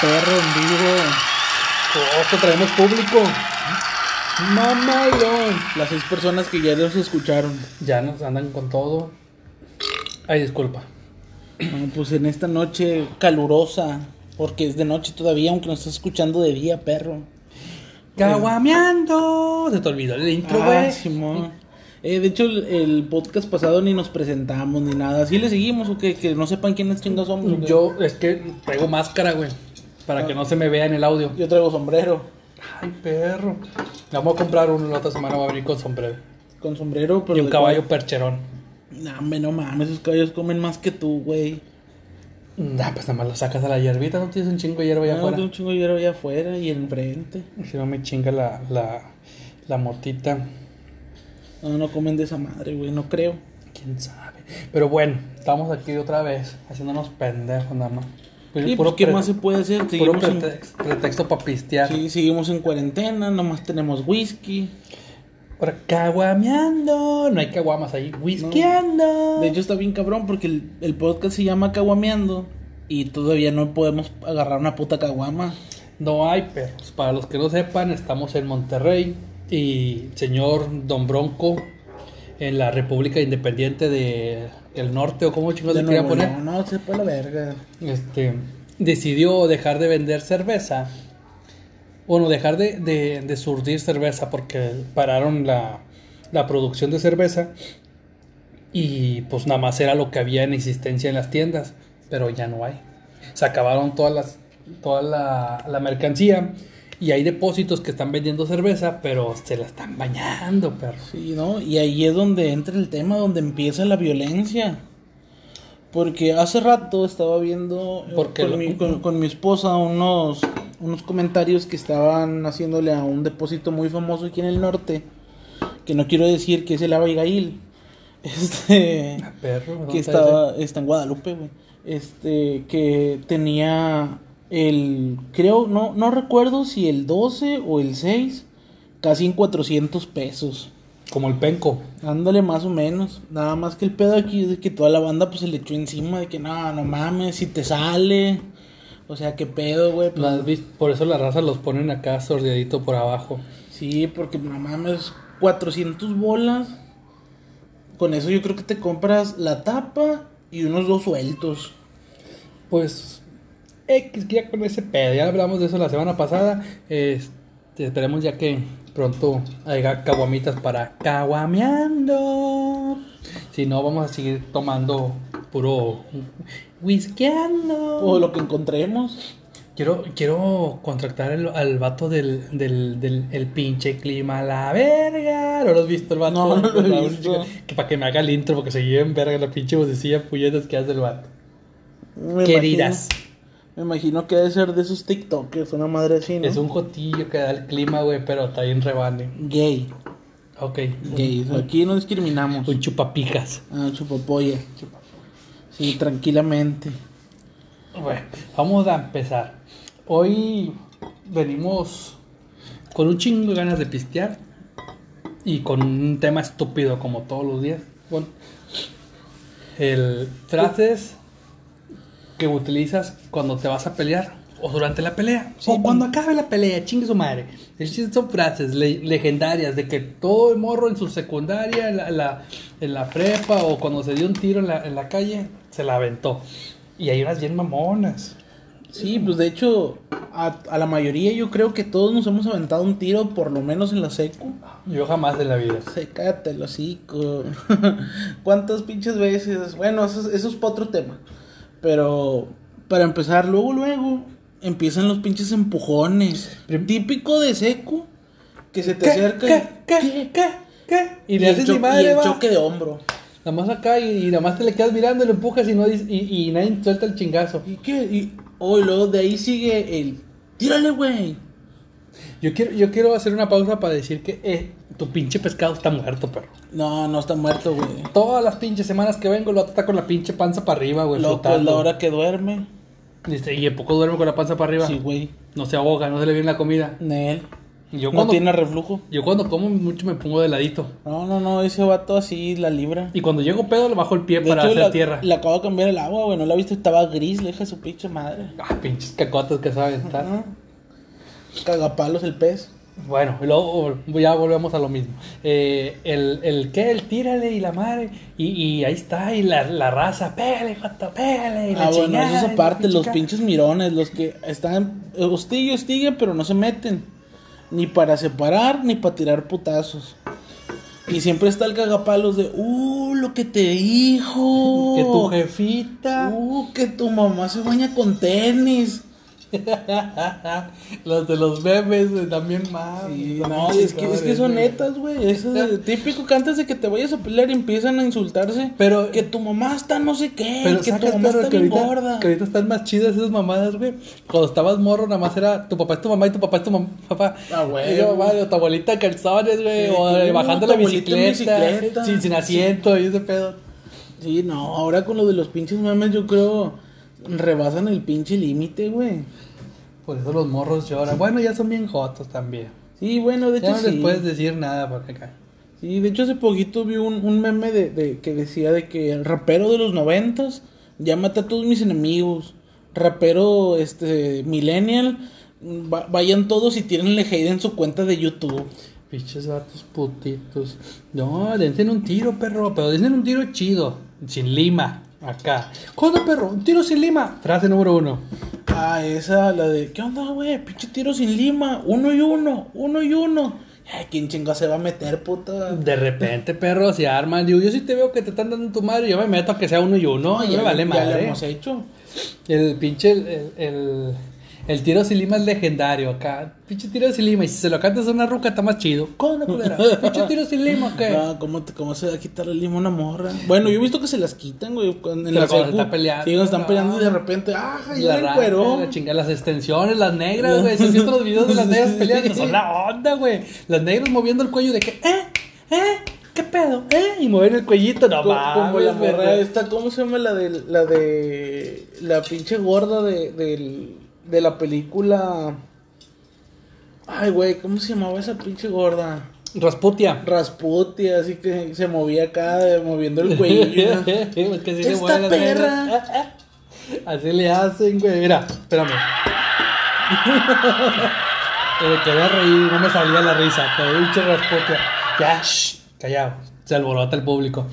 perro en vivo. Ojo, traemos público. Mamalón. Las seis personas que ya los escucharon. Ya nos andan con todo. Ay, disculpa. Bueno, pues en esta noche calurosa, porque es de noche todavía, aunque nos estás escuchando de día, perro. Caguameando. Se te olvidó el intro, Ah, güey. Simón. Eh, de hecho, el, el podcast pasado ni nos presentamos ni nada. ¿Así le seguimos o qué? Que no sepan quiénes chingas somos. Yo es que traigo máscara, güey. Para que no se me vea en el audio. Yo traigo sombrero. Ay, perro. Vamos a comprar uno la otra semana. Va a venir con sombrero. Con sombrero, pero. y un caballo percherón. No, hombre, no mames, esos caballos comen más que tú, güey. Nah, pues nada más lo sacas a la hierbita. No tienes un chingo de hierba allá No, afuera. tengo un chingo de hierro allá afuera y enfrente. Si no me chinga la, la, la motita. No, no comen de esa madre, güey, no creo. Quién sabe. Pero bueno, estamos aquí otra vez. Haciéndonos pendejos nada más. Pues, ¿Y puro ¿Qué más se puede hacer? Seguimos en, pretexto, para pistear. sí, seguimos en cuarentena, nomás tenemos whisky. Ahora, caguameando. No hay caguamas ahí. Whiskeando. De hecho, está bien cabrón porque el, el podcast se llama Caguameando y todavía no podemos agarrar una puta caguama. No hay perros. Para los que no sepan, estamos en Monterrey. Y señor Don Bronco, en la República Independiente de el Norte, o como chicos nuevo, poner, no, no, se fue la verga. este, decidió dejar de vender cerveza. Bueno, dejar de, de, de surtir cerveza porque pararon la, la producción de cerveza. Y pues nada más era lo que había en existencia en las tiendas. Pero ya no hay. Se acabaron todas las, toda la, la mercancía. Y hay depósitos que están vendiendo cerveza, pero se la están bañando, perro. Sí, ¿no? Y ahí es donde entra el tema, donde empieza la violencia. Porque hace rato estaba viendo eh, Porque con, lo- mi, con- con mi esposa unos, unos comentarios que estaban haciéndole a un depósito muy famoso aquí en el norte. Que no quiero decir que es el Abigail. Este. Ah, perro, ¿dónde que estaba está en Guadalupe, güey. Este que tenía el creo no no recuerdo si el 12 o el 6 casi en 400 pesos. Como el penco. Ándale más o menos. Nada más que el pedo aquí es de que toda la banda pues se le echó encima de que no, no mames, si te sale. O sea, qué pedo, güey. Pues. Por eso la raza los ponen acá sordeadito por abajo. Sí, porque no mames, 400 bolas. Con eso yo creo que te compras la tapa y unos dos sueltos. Pues X que ya con ese pedo, ya hablamos de eso la semana pasada. Este, esperemos ya que pronto haya caguamitas para caguameando. Si no, vamos a seguir tomando puro whiskeando. O lo que encontremos. Quiero, quiero contractar al, al vato del, del, del el pinche clima a la verga. ¿No lo has visto el vato? No, no lo he La visto. única- Que para que me haga el intro, porque se lleve en verga la pinche vocecilla puñetas que hace el vato. Me ¿Qué imagino- dirás? Me imagino que debe ser de esos TikTokers, una madre así, ¿no? Es un jotillo que da el clima, güey, pero está bien rebane. Gay. Ok. Gay. Aquí no discriminamos. Un chupapijas. Ah, chupapolla. Sí, tranquilamente. Bueno, vamos a empezar. Hoy venimos con un chingo de ganas de pistear y con un tema estúpido como todos los días. Bueno, el frases que utilizas cuando te vas a pelear o durante la pelea Sí, o cuando acabe la pelea, chingue su madre. Chiste, son frases le- legendarias de que todo el morro en su secundaria, en la, en la- en la prepa o cuando se dio un tiro en la, en la calle, se la aventó. Y hay unas bien mamonas. Sí, pues de hecho, a, a la mayoría yo creo que todos nos hemos aventado un tiro, por lo menos en la secu. Yo jamás de la vida. Se cállate el hocico. ¿Cuántas pinches veces? Bueno, eso, es- eso es para otro tema. Pero para empezar, luego, luego, empiezan los pinches empujones. Típico de secu, que se te ¿Qué? acerca ¿Qué? ¿Qué? ¿Qué? ¿Qué? Y, le haces madre, y el va. choque de hombro. Nada más acá y, y nada más te le quedas mirando, lo empujas y no y, y nadie suelta el chingazo. ¿Y qué? Y, oh, y luego de ahí sigue el... Tírale, güey. Yo quiero, yo quiero hacer una pausa para decir que eh, tu pinche pescado está muerto, perro. No, no está muerto, güey. Todas las pinches semanas que vengo lo está con la pinche panza para arriba, güey, Loco, es la hora que duerme. Dice, y ¿a poco duerme con la panza para arriba? Sí, güey. No se ahoga, no se le viene la comida. Nel. Yo no cuando- tiene reflujo. Yo cuando como mucho me pongo de ladito. No, no, no, ese vato así la libra. Y cuando llego pedo le bajo el pie De para hecho, hacer la, tierra. le acabo de cambiar el agua, güey. No la viste, estaba gris, le su pinche madre. Ah, pinches cacotas que saben estar. Cagapalos el pez. Bueno, y luego ya volvemos a lo mismo. Eh, el, el que, el tírale y la madre. Y, y ahí está, y la, la raza, pégale, joto, pégale. Y la Ah, bueno, chingada, eso es aparte, los pinche pinches mirones, los que están eh, hostiguen, hostiguen, pero no se meten. Ni para separar, ni para tirar putazos. Y siempre está el cagapalos de, uh, lo que te dijo. Que tu jefita. Uh, que tu mamá se baña con tenis. los de los güey, también más. Y no, es que, es que son netas, güey. Es eh, típico que antes de que te vayas a pelear empiezan a insultarse. Pero- que tu mamá está no sé qué, Pero que tu mamá está que bien ahorita, gorda. que ahorita están más chidas esas mamadas, güey. Cuando estabas morro, nada más era tu papá es tu mamá y tu papá es tu mam- papá. Ah, güey. Y yo, o tu abuelita calzones, güey. Sí, o eh, bajando la bicicleta. bicicleta. Sin, sin asiento y ese pedo. Sí, no, ahora con lo de los pinches memes yo creo rebasan el pinche límite, güey. Por eso los morros lloran. Bueno, ya son bien jotos también. Sí, bueno, de Ya hecho no les puedes decir nada porque acá. Sí, de hecho hace poquito vi un, un meme de, de- que decía de que el rapero de los noventas ya mata a todos mis enemigos. Rapero este millennial, va- vayan todos y tírenle hate en su cuenta de YouTube. Pinches vatos putitos. No, dense un tiro, perro. Pero dense un tiro chido. Sin lima. Acá. ¿Cuándo, perro? Un tiro sin lima. Frase número uno. Ah, esa, la de, ¿qué onda, güey? Pinche tiro sin lima, uno y uno, uno y uno. Ay, ¿quién chinga se va a meter, puta? De repente, perro, se arman. Digo, yo sí te veo que te están dando tu madre. Yo me meto a que sea uno y uno. No, ya, me vale ya madre. lo hemos hecho. El pinche, el, el, el, el tiro sin lima es legendario acá. Pinche tiro sin lima. Y si se lo cantas a una ruca, está más chido. ¿Cómo, culera? Pinche tiro sin lima, ¿qué? Ah, ¿cómo, te- ¿Cómo se va a quitar el lima a una morra? Bueno, yo he visto que se las quitan, güey. En la secu. está peleando, Sí, cuando están no. peleando y de repente, ¡ah, La ya el raza, cuero! la chinga, las extensiones, las negras, güey. Si has visto los videos de las negras peleando, son la onda, güey. Las negras moviendo el cuello de que, eh, eh, qué pedo, eh. Y moviendo el cuellito, no Co- como mames, la morra esta, ¿cómo se llama la de la de la pinche gorda de, del- de la película? Ay, güey, ¿cómo se llamaba esa pinche gorda? Rasputia. Rasputia, así que se movía acá, moviendo el cuello. Es que se ¡Esta las perra! Así le hacen, güey. Mira, espérame. Eh, quería reír, no me salía la risa. Pinche Rasputia. Ya, shh, callado. Se alborota el público.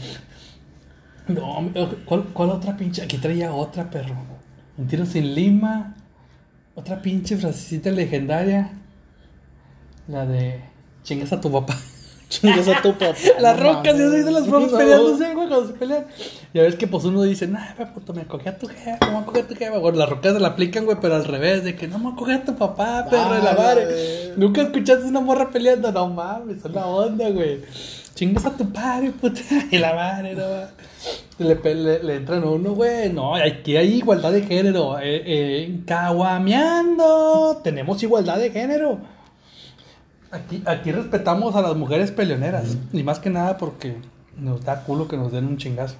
No, ¿cuál, ¿cuál otra pinche? Aquí traía otra, perro. Un tiro sin lima. Otra pinche frasecita legendaria. La de. Chingas a tu papá. Chingas a tu papá. Las no rocas, ya se dicen las bromas No. peleándose, güey, cuando se pelean. Ya ves que pues uno dice, nah, puto, me cogí a tu jefa, me voy a coger a tu jefa. Bueno, las rocas se la aplican, güey, pero al revés, de que no me voy a a tu papá, perro de la madre. Nunca escuchaste una morra peleando, no mames, es la onda, güey. Chingas a tu padre, puta, y la madre, no. Le, le, le entran uno, güey. No, aquí hay igualdad de género. Eh, eh, caguameando. Tenemos igualdad de género. Aquí, aquí respetamos a las mujeres peleoneras. Y más que nada porque nos da culo que nos den un chingazo.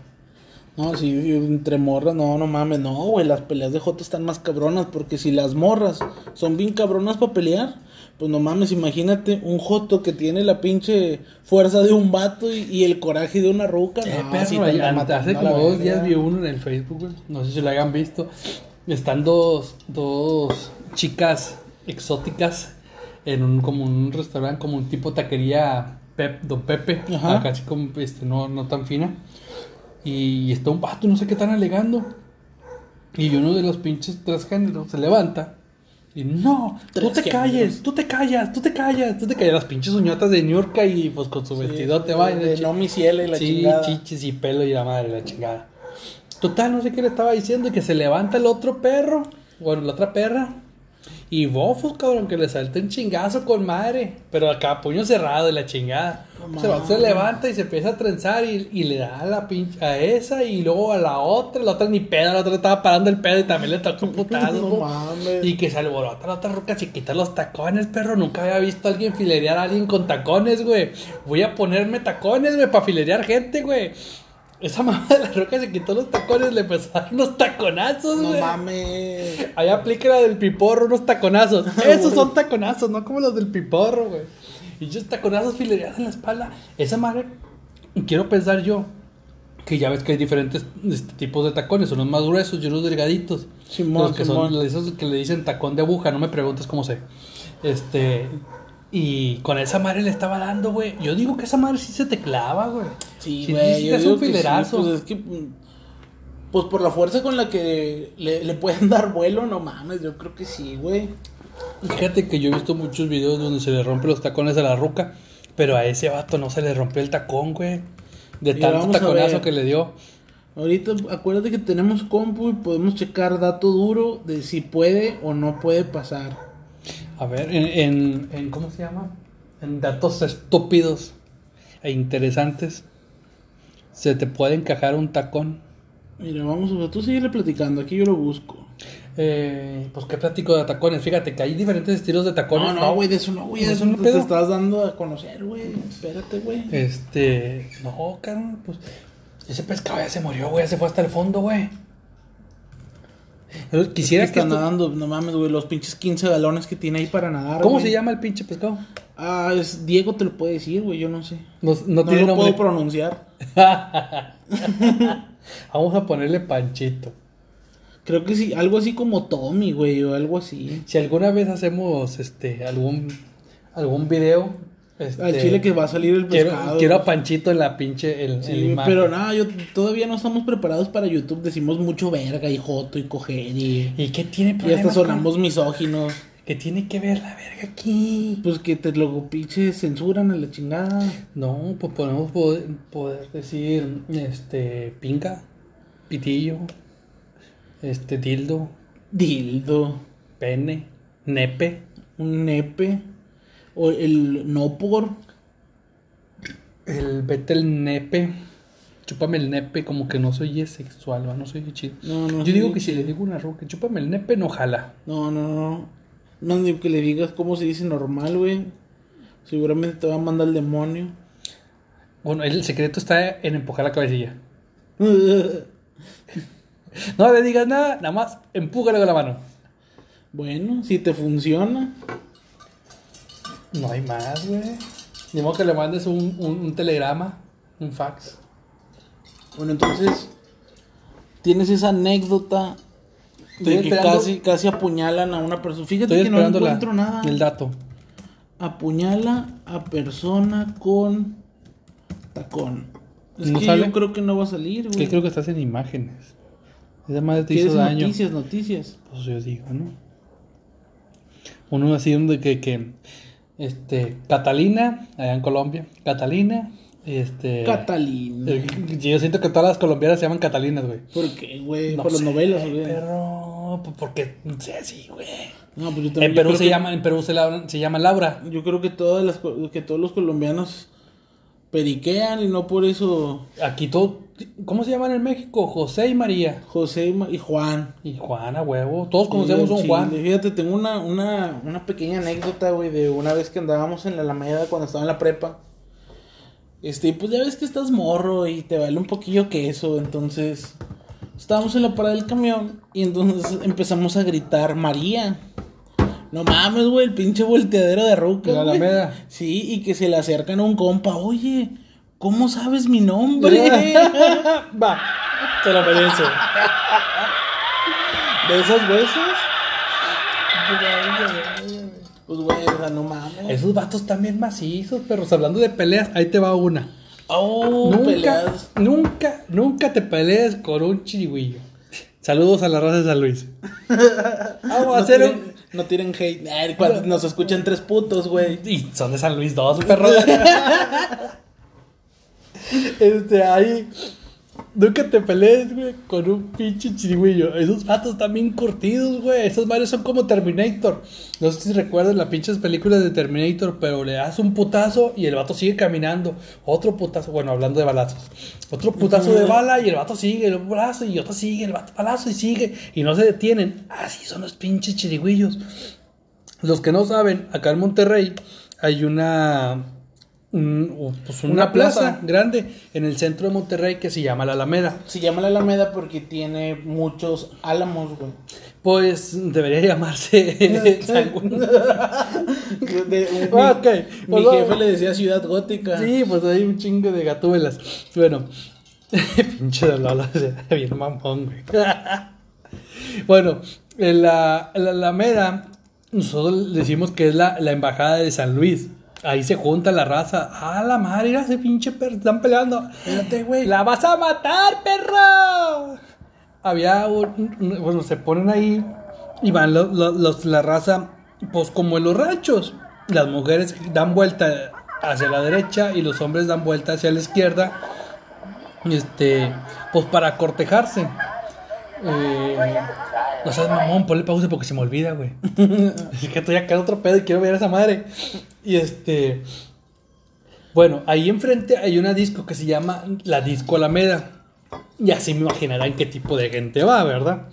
No, sí, entre morras, no, no mames, no, güey, las peleas de Joto están más cabronas, porque si las morras son bien cabronas para pelear, pues no mames, imagínate un Joto que tiene la pinche fuerza de un vato y, y el coraje de una ruca. Eh, no, perro, ante- matando hace la como dos días vi uno en el Facebook, güey. No sé si lo hayan visto. Están dos, dos chicas exóticas en un, como un restaurante, como un tipo taquería Pep, Don Pepe, Ajá. acá así como este, no, no tan fina. Y está un vato, no sé qué están alegando. Y uno de los pinches transgéneros se levanta. Y no, tú te calles, tú te callas, tú te callas, tú te callas. Las pinches uñotas de Niurka y pues con su Sí, vestidote va. de no mi cielo y la sí, chingada. chichis y pelo y la madre, la chingada. Total, no sé qué le estaba diciendo, y que se levanta el otro perro, bueno, la otra perra, y bofos, cabrón, que le salta un chingazo con madre, pero acá puño cerrado y la chingada. No se, va- se mames. levanta y se empieza a trenzar y, y le da a la pinche, a esa y luego a la otra, la otra ni pedo, la otra estaba parando el pedo y también le tocó un putazo. ¿no? mames. Y que se alborota la otra ruca, se quita los tacones, perro. Nunca había visto a alguien filerear a alguien con tacones, güey. Voy a ponerme tacones, güey, para filerear gente, güey. Esa mamá de la roca se quitó los tacones, le dar unos taconazos, No güey. mames. Ahí aplica la del piporro, unos taconazos. Esos son taconazos, no como los del piporro, güey. Y yo taconazos filereados en la espalda. Esa madre, quiero pensar yo, que ya ves que hay diferentes este, tipos de tacones, unos más gruesos y unos delgaditos. Simón, los que son esos que le dicen tacón de aguja, no me preguntes cómo sé. Este, y con esa madre le estaba dando, güey. Yo digo que esa madre sí se te clava, güey. Sí, güey. digo un que sí, pues es que. Pues por la fuerza con la que le, le pueden dar vuelo, no mames, yo creo que sí, güey. Fíjate que yo he visto muchos videos donde se le rompen los tacones a la ruca, pero a ese vato no se le rompió el tacón, güey. De Mira, tanto taconazo que le dio. Ahorita acuérdate que tenemos compu y podemos checar dato duro de si puede o no puede pasar. A ver, en, en, en- ¿cómo se llama? En datos estúpidos e interesantes. Se te puede encajar un tacón. Mira, vamos a tú sigue platicando, aquí yo lo busco. Eh, pues qué platico de tacones. Fíjate que hay diferentes estilos de tacones. No, no, güey, de eso no, güey, ¿De eso no te, estás dando a conocer, güey. Espérate, güey. Este, no, carnal, pues ese pescado ya se murió, güey, ya se fue hasta el fondo, güey. Quisiera Es que esto- nadando, no mames, güey, los pinches 15 galones que tiene ahí para nadar. ¿Cómo güey. se llama el pinche pescado? Ah, es Diego te lo puede decir, güey, yo no sé. No, no No, tiene lo nombre. puedo pronunciar. Vamos a ponerle Panchito. Creo que sí, algo así como Tommy, güey, o algo así. Si alguna vez hacemos este algún algún video este, Al chile que va a salir el pescado. quiero a Panchito en la pinche en Sí, pero nada, yo todavía no estamos preparados para YouTube. Decimos mucho verga y joto y coger y, ¿Y qué tiene y hasta con- sonamos misóginos. ¿Qué tiene que ver la verga aquí? Pues que te lo pinche censuran a la chingada. No, pues podemos poder, poder decir este pinca, pitillo, este dildo, Dildo, pene, nepe. un nepe, o el no por. El vete el nepe. Chúpame el nepe, como que no soy sexual, ¿va? no soy chido. No, no, Yo digo que si le digo una ruca, chúpame el nepe, no jala. No, no, no. No digo que le digas cómo se dice normal, güey. Seguramente te va a mandar el demonio. Bueno, el secreto está en empujar la cabecilla. No le digas nada, nada más empújale con la mano. bueno, si te funciona. No hay más, güey. Ni modo que le mandes un, un, un telegrama, un fax. Bueno, entonces, tienes esa anécdota de que casi, casi apuñalan a una persona. Fíjate Estoy que no la- encuentro nada. el dato. Apuñala a persona con tacón. Es ¿No que sale? yo creo que no va a salir, Que güey. creo que estás en imágenes. Esa madre te ¿Quieres hizo daño. noticias, noticias? Pues yo digo, ¿no? Uno así donde que, que este, Catalina, allá en Colombia, Catalina, este... Catalina. eh, yo siento que todas las colombianas se llaman Catalinas, güey. ¿Por qué, güey? No Por las sé, novelas, güey. Pues porque, no sé, así, güey. No, pues yo también- En Perú se que- llama, en Perú se, la- se llama Laura. Yo creo que todas las que todos los colombianos periquean y no por eso Aquí todo, ¿cómo se llaman en México? José y María. José y Ma- y Juan. Y Juana, huevo. Todos conocemos a un Sí, Juan. Fíjate, tengo una, una, una pequeña anécdota, güey, de una vez que andábamos en la Alameda cuando estaba en la prepa. Este, pues ya ves que estás morro y te vale un poquillo queso, entonces estábamos en la parada del camión y entonces empezamos a gritar María. No mames, güey, el pinche volteadero de ruca. La. Alameda. Sí, y que se le acercan a un compa, oye, ¿cómo sabes mi nombre? Va, te lo merece. de esas veces. Pues, güey, o sea, no mames. Esos vatos también macizos, perros. Hablando de peleas, ahí te va una. Oh, nunca, peleas. nunca, nunca te pelees con un chirigüillo. Saludos a la raza de San Luis. Vamos a No hacer tiren, un... no tiren hate. Ay, cuando nos escuchan tres putos, güey. Y son de San Luis dos, perro. este, ahí. Nunca te pelees, güey, con un pinche chirigüillo. Esos vatos están bien curtidos, güey. Esos mares son como Terminator. No sé si recuerdan las pinches películas de Terminator, pero le das un putazo y el vato sigue caminando. Otro putazo, bueno, hablando de balazos. Otro putazo de bala y el vato sigue, el balazo y otro sigue, el vato balazo y sigue. Y no se detienen. Así son los pinches chirigüillos. Los que no saben, acá en Monterrey hay una un- pues una, Una plaza, plaza. grande en el centro de Monterrey que se llama La Alameda. Se llama la Alameda porque tiene muchos álamos, güey. Pues debería llamarse San. De- un- Ah, ok. Mi, Pues, mi jefe le decía ciudad gótica. Sí, pues hay un chingo de gatuelas. Bueno, pinche de sea, bien mamón, güey. bueno, en la, en la Alameda, nosotros decimos que es la, la embajada de San Luis. Ahí se junta la raza. Ah, la madre, mira ese pinche perro, están peleando. Espérate, güey. ¡La vas a matar, perro! Había un, bueno, se ponen ahí y van lo- lo- los, la raza, pues como en los ranchos. Las mujeres dan vuelta hacia la derecha y los hombres dan vuelta hacia la izquierda. Este, pues para cortejarse. Eh, no seas mamón, ponle pausa porque se me olvida, güey. es que estoy acá otro pedo y quiero ver a esa madre. Y este. Bueno, ahí enfrente hay una disco que se llama la Disco Alameda. Y así me imaginarán qué tipo de gente va, ¿verdad?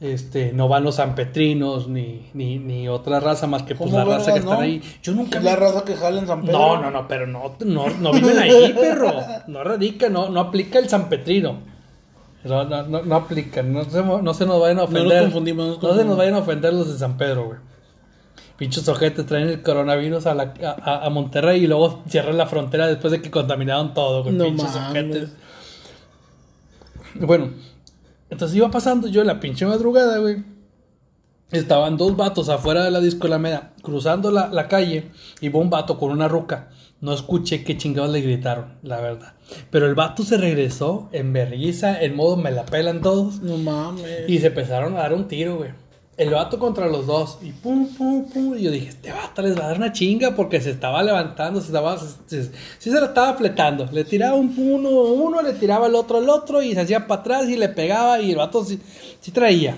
Este, no van los sanpetrinos ni, ni, ni otra raza más que pues ¿Cómo la raza que vergas, están no? ahí. Yo nunca la raza que jala en San Pedro. No, no, no, pero no, no, no viven ahí, perro. No radica, no, no aplica el sanpetrino. No, no, no, no aplica, no se, no se nos vayan a nos ofender. confundimos, no se nos vayan a ofender los de San Pedro, güey. Pinchos ojetes traen el coronavirus a, la, a, Monterrey y luego cierran la frontera después de que contaminaron todo, güey. Pinches ojetes. Bueno, entonces iba pasando yo en la pinche madrugada, güey. Estaban dos vatos afuera de la disco Alameda, cruzando la, la calle, y va un vato con una ruca. No escuché qué chingados le gritaron, la verdad. Pero el vato se regresó en berriza, en modo me la pelan todos, No mames. y se empezaron a dar un tiro, güey. El vato contra los dos, y pum, pum, pum. Y yo dije, este vato les va a dar una chinga porque se estaba levantando, se estaba, se- se- sí se la estaba fletando. Le tiraba un uno, uno, le tiraba el otro al otro, y se hacía para atrás y le pegaba, y el vato sí, sí traía.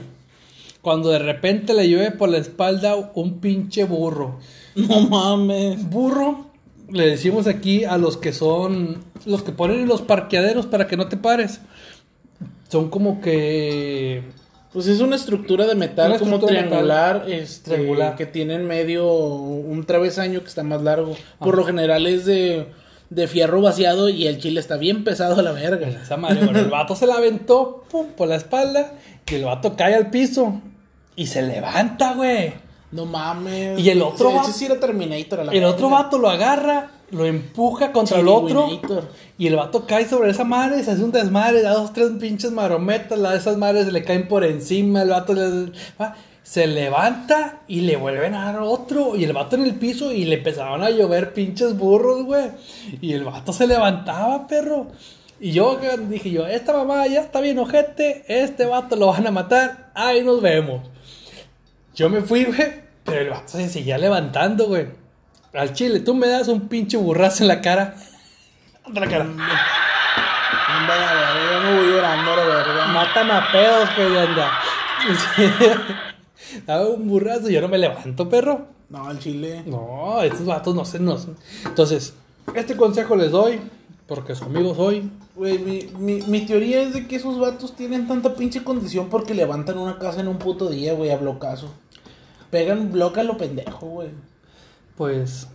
Cuando de repente le llueve por la espalda un pinche burro. No mames. Burro, le decimos aquí a los que son, los que ponen en los parqueaderos para que no te pares. Son como que Pues es una estructura de metal Una como triangular, este, Triangular. que tiene en medio un travesaño que está más largo. Por lo general es de, de fierro vaciado y el chile está bien pesado a la verga. Esa madre, bueno, el vato se la aventó pum, por la espalda y el vato cae al piso y se levanta, güey. No mames. Y el otro vato- sí era Terminator a la El otro vato lo agarra, lo empuja contra el otro y el vato cae sobre esa madre, se hace un desmadre, da dos, tres pinches marometas, la de esas madres le caen por encima, el vato le- va, se levanta y le vuelven a dar otro y el vato en el piso y le empezaron a llover pinches burros, güey. Y el vato se levantaba, perro. Y yo dije yo, esta mamá ya está bien ojete, este vato lo van a matar, ahí nos vemos. Yo me fui, güey, pero el vato se seguía levantando, güey. Al chile, tú me das un pinche burrazo en la cara. En la cara. Anda, la verga, yo me voy llorando la verga. Mátame a pedos, güey, anda. Dame un burrazo y yo no me levanto, perro. No, al chile. No, estos vatos no se nos. Entonces, este consejo les doy, porque su amigo soy. Güey, mi, mi, mi teoría es de que esos vatos tienen tanta pinche condición porque levantan una casa en un puto día, güey, a blocazo. Pegan bloca a lo pendejo, güey. Pues.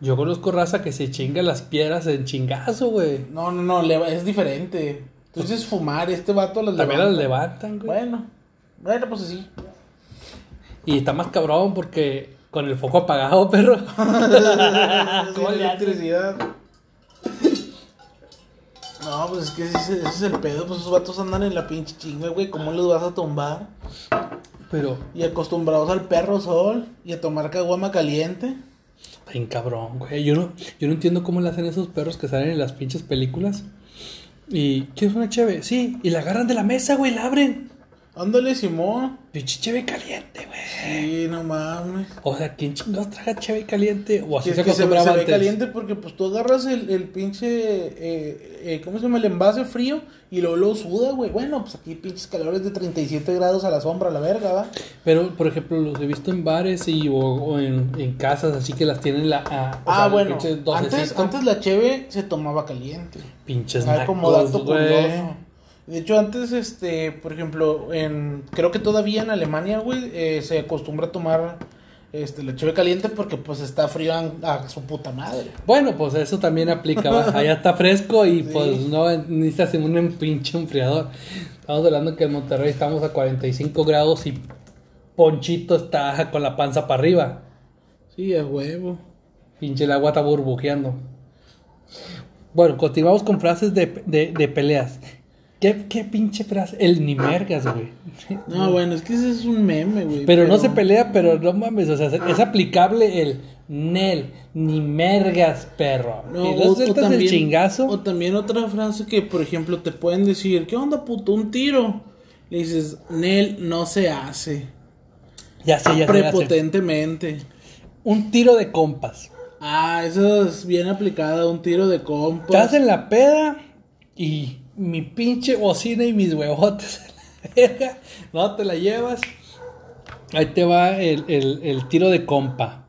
Yo conozco raza que se chinga las piedras en chingazo, güey. No, no, no, es diferente. Entonces fumar, este vato las También las levanta. levantan, güey. Bueno, bueno, pues así. Y está más cabrón porque con el foco apagado, perro. Sí, ¿Cómo haces? electricidad. No, pues es que ese, ese es el pedo, pues esos vatos andan en la pinche chinga, güey, ¿cómo los vas a tumbar? Pero, Y acostumbrados al perro sol y a tomar caguama caliente. bien cabrón, güey. Yo no, yo no entiendo cómo le hacen esos perros que salen en las pinches películas. Y, ¿quieres una cheve? Sí, y la agarran de la mesa, güey, la abren. Ándale, Simón. Pinche cheve caliente, güey. Sí, no mames. O sea, ¿quién chingados traga cheve caliente? O así Que, se que se, se acostumbraba ve antes. caliente porque pues tú agarras el, el pinche, eh, eh, ¿cómo se llama? El envase frío y luego lo suda, güey. Bueno, pues aquí pinches calores de 37 grados a la sombra, la verga, ¿va? Pero, por ejemplo, los he visto en bares y, o, o en, en casas, así que las tienen la... a- Ah, sea, bueno, antes, antes la cheve se tomaba caliente. Pinches Ah, como nacos, dato güey. curioso. De hecho, antes, este, por ejemplo, en, creo que todavía en Alemania, güey, eh, se acostumbra a tomar este, la cheve caliente porque pues está frío a, a su puta madre. Bueno, pues eso también aplica, ¿va? allá está fresco y pues no necesitas un em- pinche enfriador. Estamos hablando que en Monterrey estamos a 45 grados y Ponchito está con la panza para arriba. Sí, a huevo. Pinche el agua está burbujeando. Bueno, continuamos con frases de, de, de peleas. ¿Qué, ¿Qué pinche frase? El ni mergas, güey. No, bueno, es que ese es un meme, güey. Pero, no se pelea, pero no mames, o sea, es aplicable el Nel, ni mergas, perro. No, y o, también, el chingazo. o también otra frase que, por ejemplo, te pueden decir, ¿qué onda, puto? Un tiro. Le dices, Nel, no se hace. ya sé, ya. Prepotentemente. Un tiro de compas. Ah, eso es bien aplicada, un tiro de compas. Estás en la peda y mi pinche bocina y mis huevotes. no te la llevas. Ahí te va el, el, tiro de compa.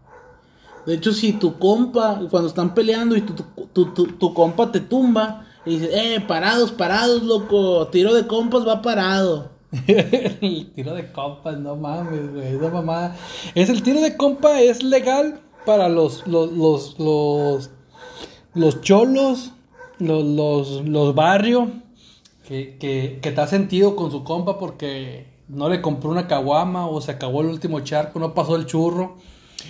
De hecho, si tu compa, cuando están peleando y tu, tu, tu, tu- compa te tumba, y eh, parados, parados, loco, tiro de compas va parado. el tiro de compas, no mames, güey, esa mamada. Es el tiro de compa, es legal para los, los, los, los, los cholos, los, los, los barrios, que, que, que te ha sentido con su compa porque no le compró una caguama o se acabó el último charco, no pasó el churro.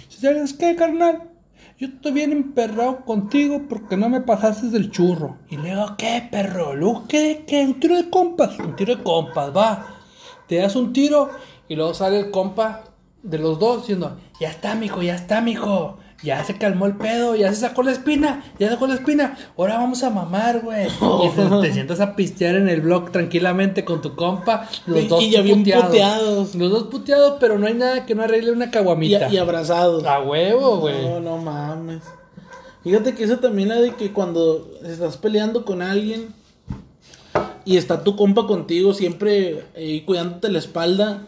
¿Sabes qué, carnal? Yo estoy bien emperrado contigo porque no me pasaste del churro. Y le digo, ¿qué, perro? Luego, ¿qué? ¿Qué? Un tiro de compas. Un tiro de compas, va. Te das un tiro y luego sale el compa de los dos diciendo, ya está, mijo, ya está, mijo. Ya se calmó el pedo, ya se sacó la espina, ya sacó la espina. Ahora vamos a mamar, güey. Y te, te sientas a pistear en el blog tranquilamente con tu compa. Los Y- dos y ya bien puteados. puteados. Los dos puteados, pero no hay nada que no arregle una Y, caguamita. y abrazados. A huevo, güey. No, no mames. Fíjate que eso también la de que cuando estás peleando con alguien y está tu compa contigo siempre eh, cuidándote la espalda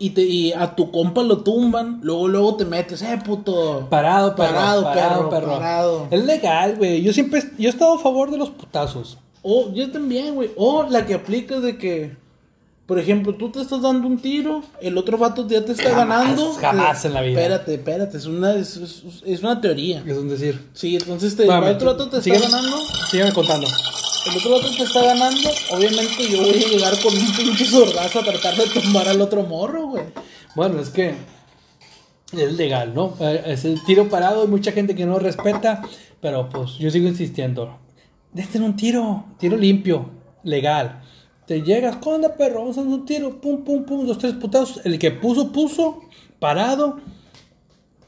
y, te, y a tu compa lo tumban, luego luego te metes, eh, puto. Parado, perro, Parado, parado, perro, perro. parado. Es legal, güey. Yo siempre, yo he estado a favor de los putazos. O yo también, güey. O la que aplicas de que, por ejemplo, tú te estás dando un tiro, el otro vato ya te está Jamás, ganando. jamás en la vida. Espérate, espérate, es una, es, es- una teoría. Es un decir. Sí, entonces te, Espérame, el otro vato te está sígueme- ganando. Sígueme contando. El otro vato te está ganando. Obviamente yo voy a llegar con un pinche sordazo a tratar de tumbar al otro morro, güey. Bueno, es que es legal, ¿no? Eh, Es el tiro parado, hay mucha gente que no respeta, pero pues yo sigo insistiendo. Dejen un tiro, tiro limpio, legal. Te llegas, ¿qué onda, perro? Vamos a hacer un tiro, pum, pum, pum, dos, tres putazos. El que puso, puso, parado.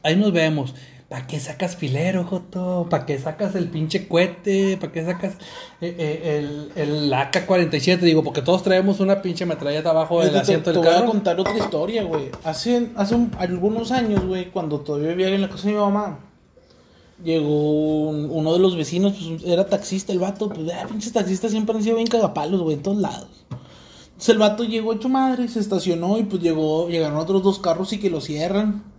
Ahí nos vemos. ¿Para qué sacas filero, Joto? ¿Para qué sacas el pinche cohete? ¿Para qué sacas eh, eh, el, el AK-47? Digo, porque todos traemos una pinche metralleta abajo del Te- te, asiento te del voy a carro. contar otra historia, güey. Hace, hace un- algunos años, güey, cuando todavía vivía en la casa de mi mamá, llegó un- uno de los vecinos, pues era taxista el vato, pues, ah, pinches taxistas siempre han sido bien cagapalos, güey, en todos lados. Entonces el vato llegó hecho madre, se estacionó y pues llegó, llegaron otros dos carros y que lo cierran.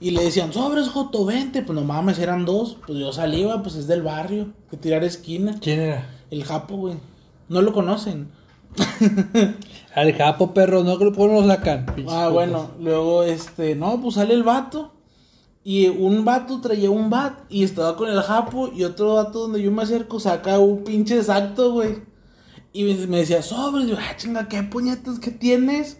Y le decían, sobres, Joto, vente. Pues no mames, eran dos. Pues yo salí, pues es del barrio, que tirar esquina. ¿Quién era? El Japo, güey. No lo conocen. Al japo, perro, no creo que lo sacan. Ah, bueno, luego este, no, pues sale el vato. Y un vato traía un bat y estaba con el japo. Y otro vato donde yo me acerco saca un pinche exacto, güey. Y me, me decía, sobres, yo, ah, chinga, ¿qué puñetas que tienes?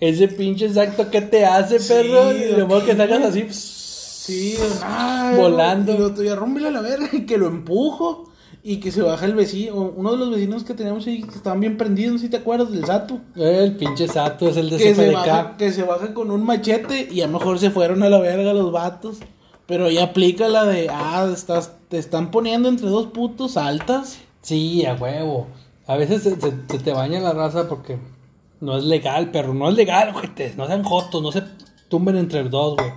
Ese pinche exacto que te hace, Sí, perro. y de modo ok, que salgas así. Sí, ay, Volando. Y lo estoy a la verga y que lo empujo. Y que se baja el vecino, uno de los vecinos que teníamos ahí que estaban bien prendidos, si te acuerdas del Sato. El pinche sato es el de que se, CPDK. baja, que se baja con un machete y a lo mejor se fueron a la verga los vatos. Pero ya aplica la de, ah, estás, te están poniendo entre dos putos altas. Sí, a huevo. A veces se, se- se te baña la raza porque no es legal, perro. No es legal, güey. No sean jotos, no se tumben entre los dos, güey.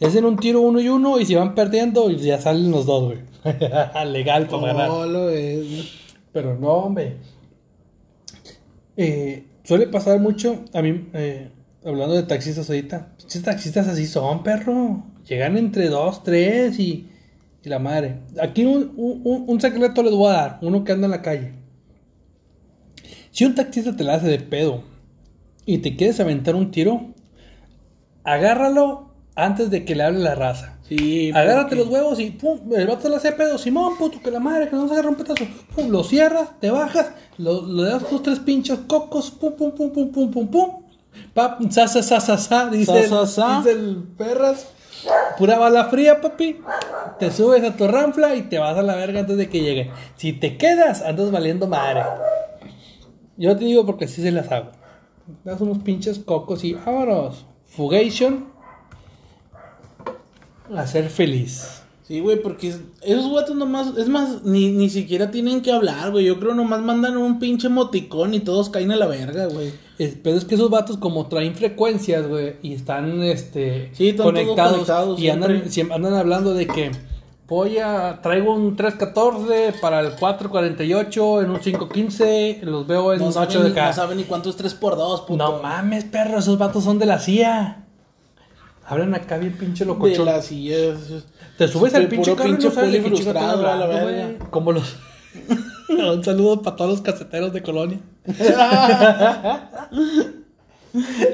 Le hacen un tiro uno y uno y si van perdiendo, ya salen los dos, güey. legal para ganar. No lo es. Pero no, hombre. Eh, suele pasar mucho, a mí, eh, hablando de taxistas ahorita, pinches taxistas así son, perro. Llegan entre dos, tres y, y la madre. Aquí un, un, un secreto les voy a dar, uno que anda en la calle. Si un taxista te la hace de pedo y te quieres aventar un tiro, agárralo antes de que le hable la raza. Sí. Agárrate porque- los huevos y pum, el vato le hace pedo, Simón, puto, que la madre, que no se agarra un petazo. Pum, lo cierras, te bajas, lo, le das tus tres pinches cocos, pum, pum, pum, pum, pum, pum, pum. Pap, sa, sa, sa, sa, sa, dice, Sa, sa, sa. Dice el perras. Pura bala fría, papi. Te subes a tu ranfla y te vas a la verga antes de que llegue. Si te quedas, andas valiendo madre. Yo te digo porque así se las hago. Das unos pinches cocos y vámonos. Fugation. A ser feliz. Sí, güey, porque es- esos guatos nomás, es más, ni, ni siquiera tienen que hablar, güey. Yo creo nomás mandan un pinche moticón y todos caen a la verga, güey. Es- pero es que esos vatos como traen frecuencias, güey, y están este Sí, están conectados, conectados y siempre. andan hablando de que voy a traigo un 314 para el 448 en un 515, los veo en No un saben, 8 de ni, no saben ni cuánto es 3x2, puto. No mames, perro, esos vatos son de la CIA. Hablan acá bien pinche De locochón. las sillas. Te subes al pinche carro y pinche no sabes de frustrado, la güey. Como los... Un saludo para todos los caseteros de Colonia.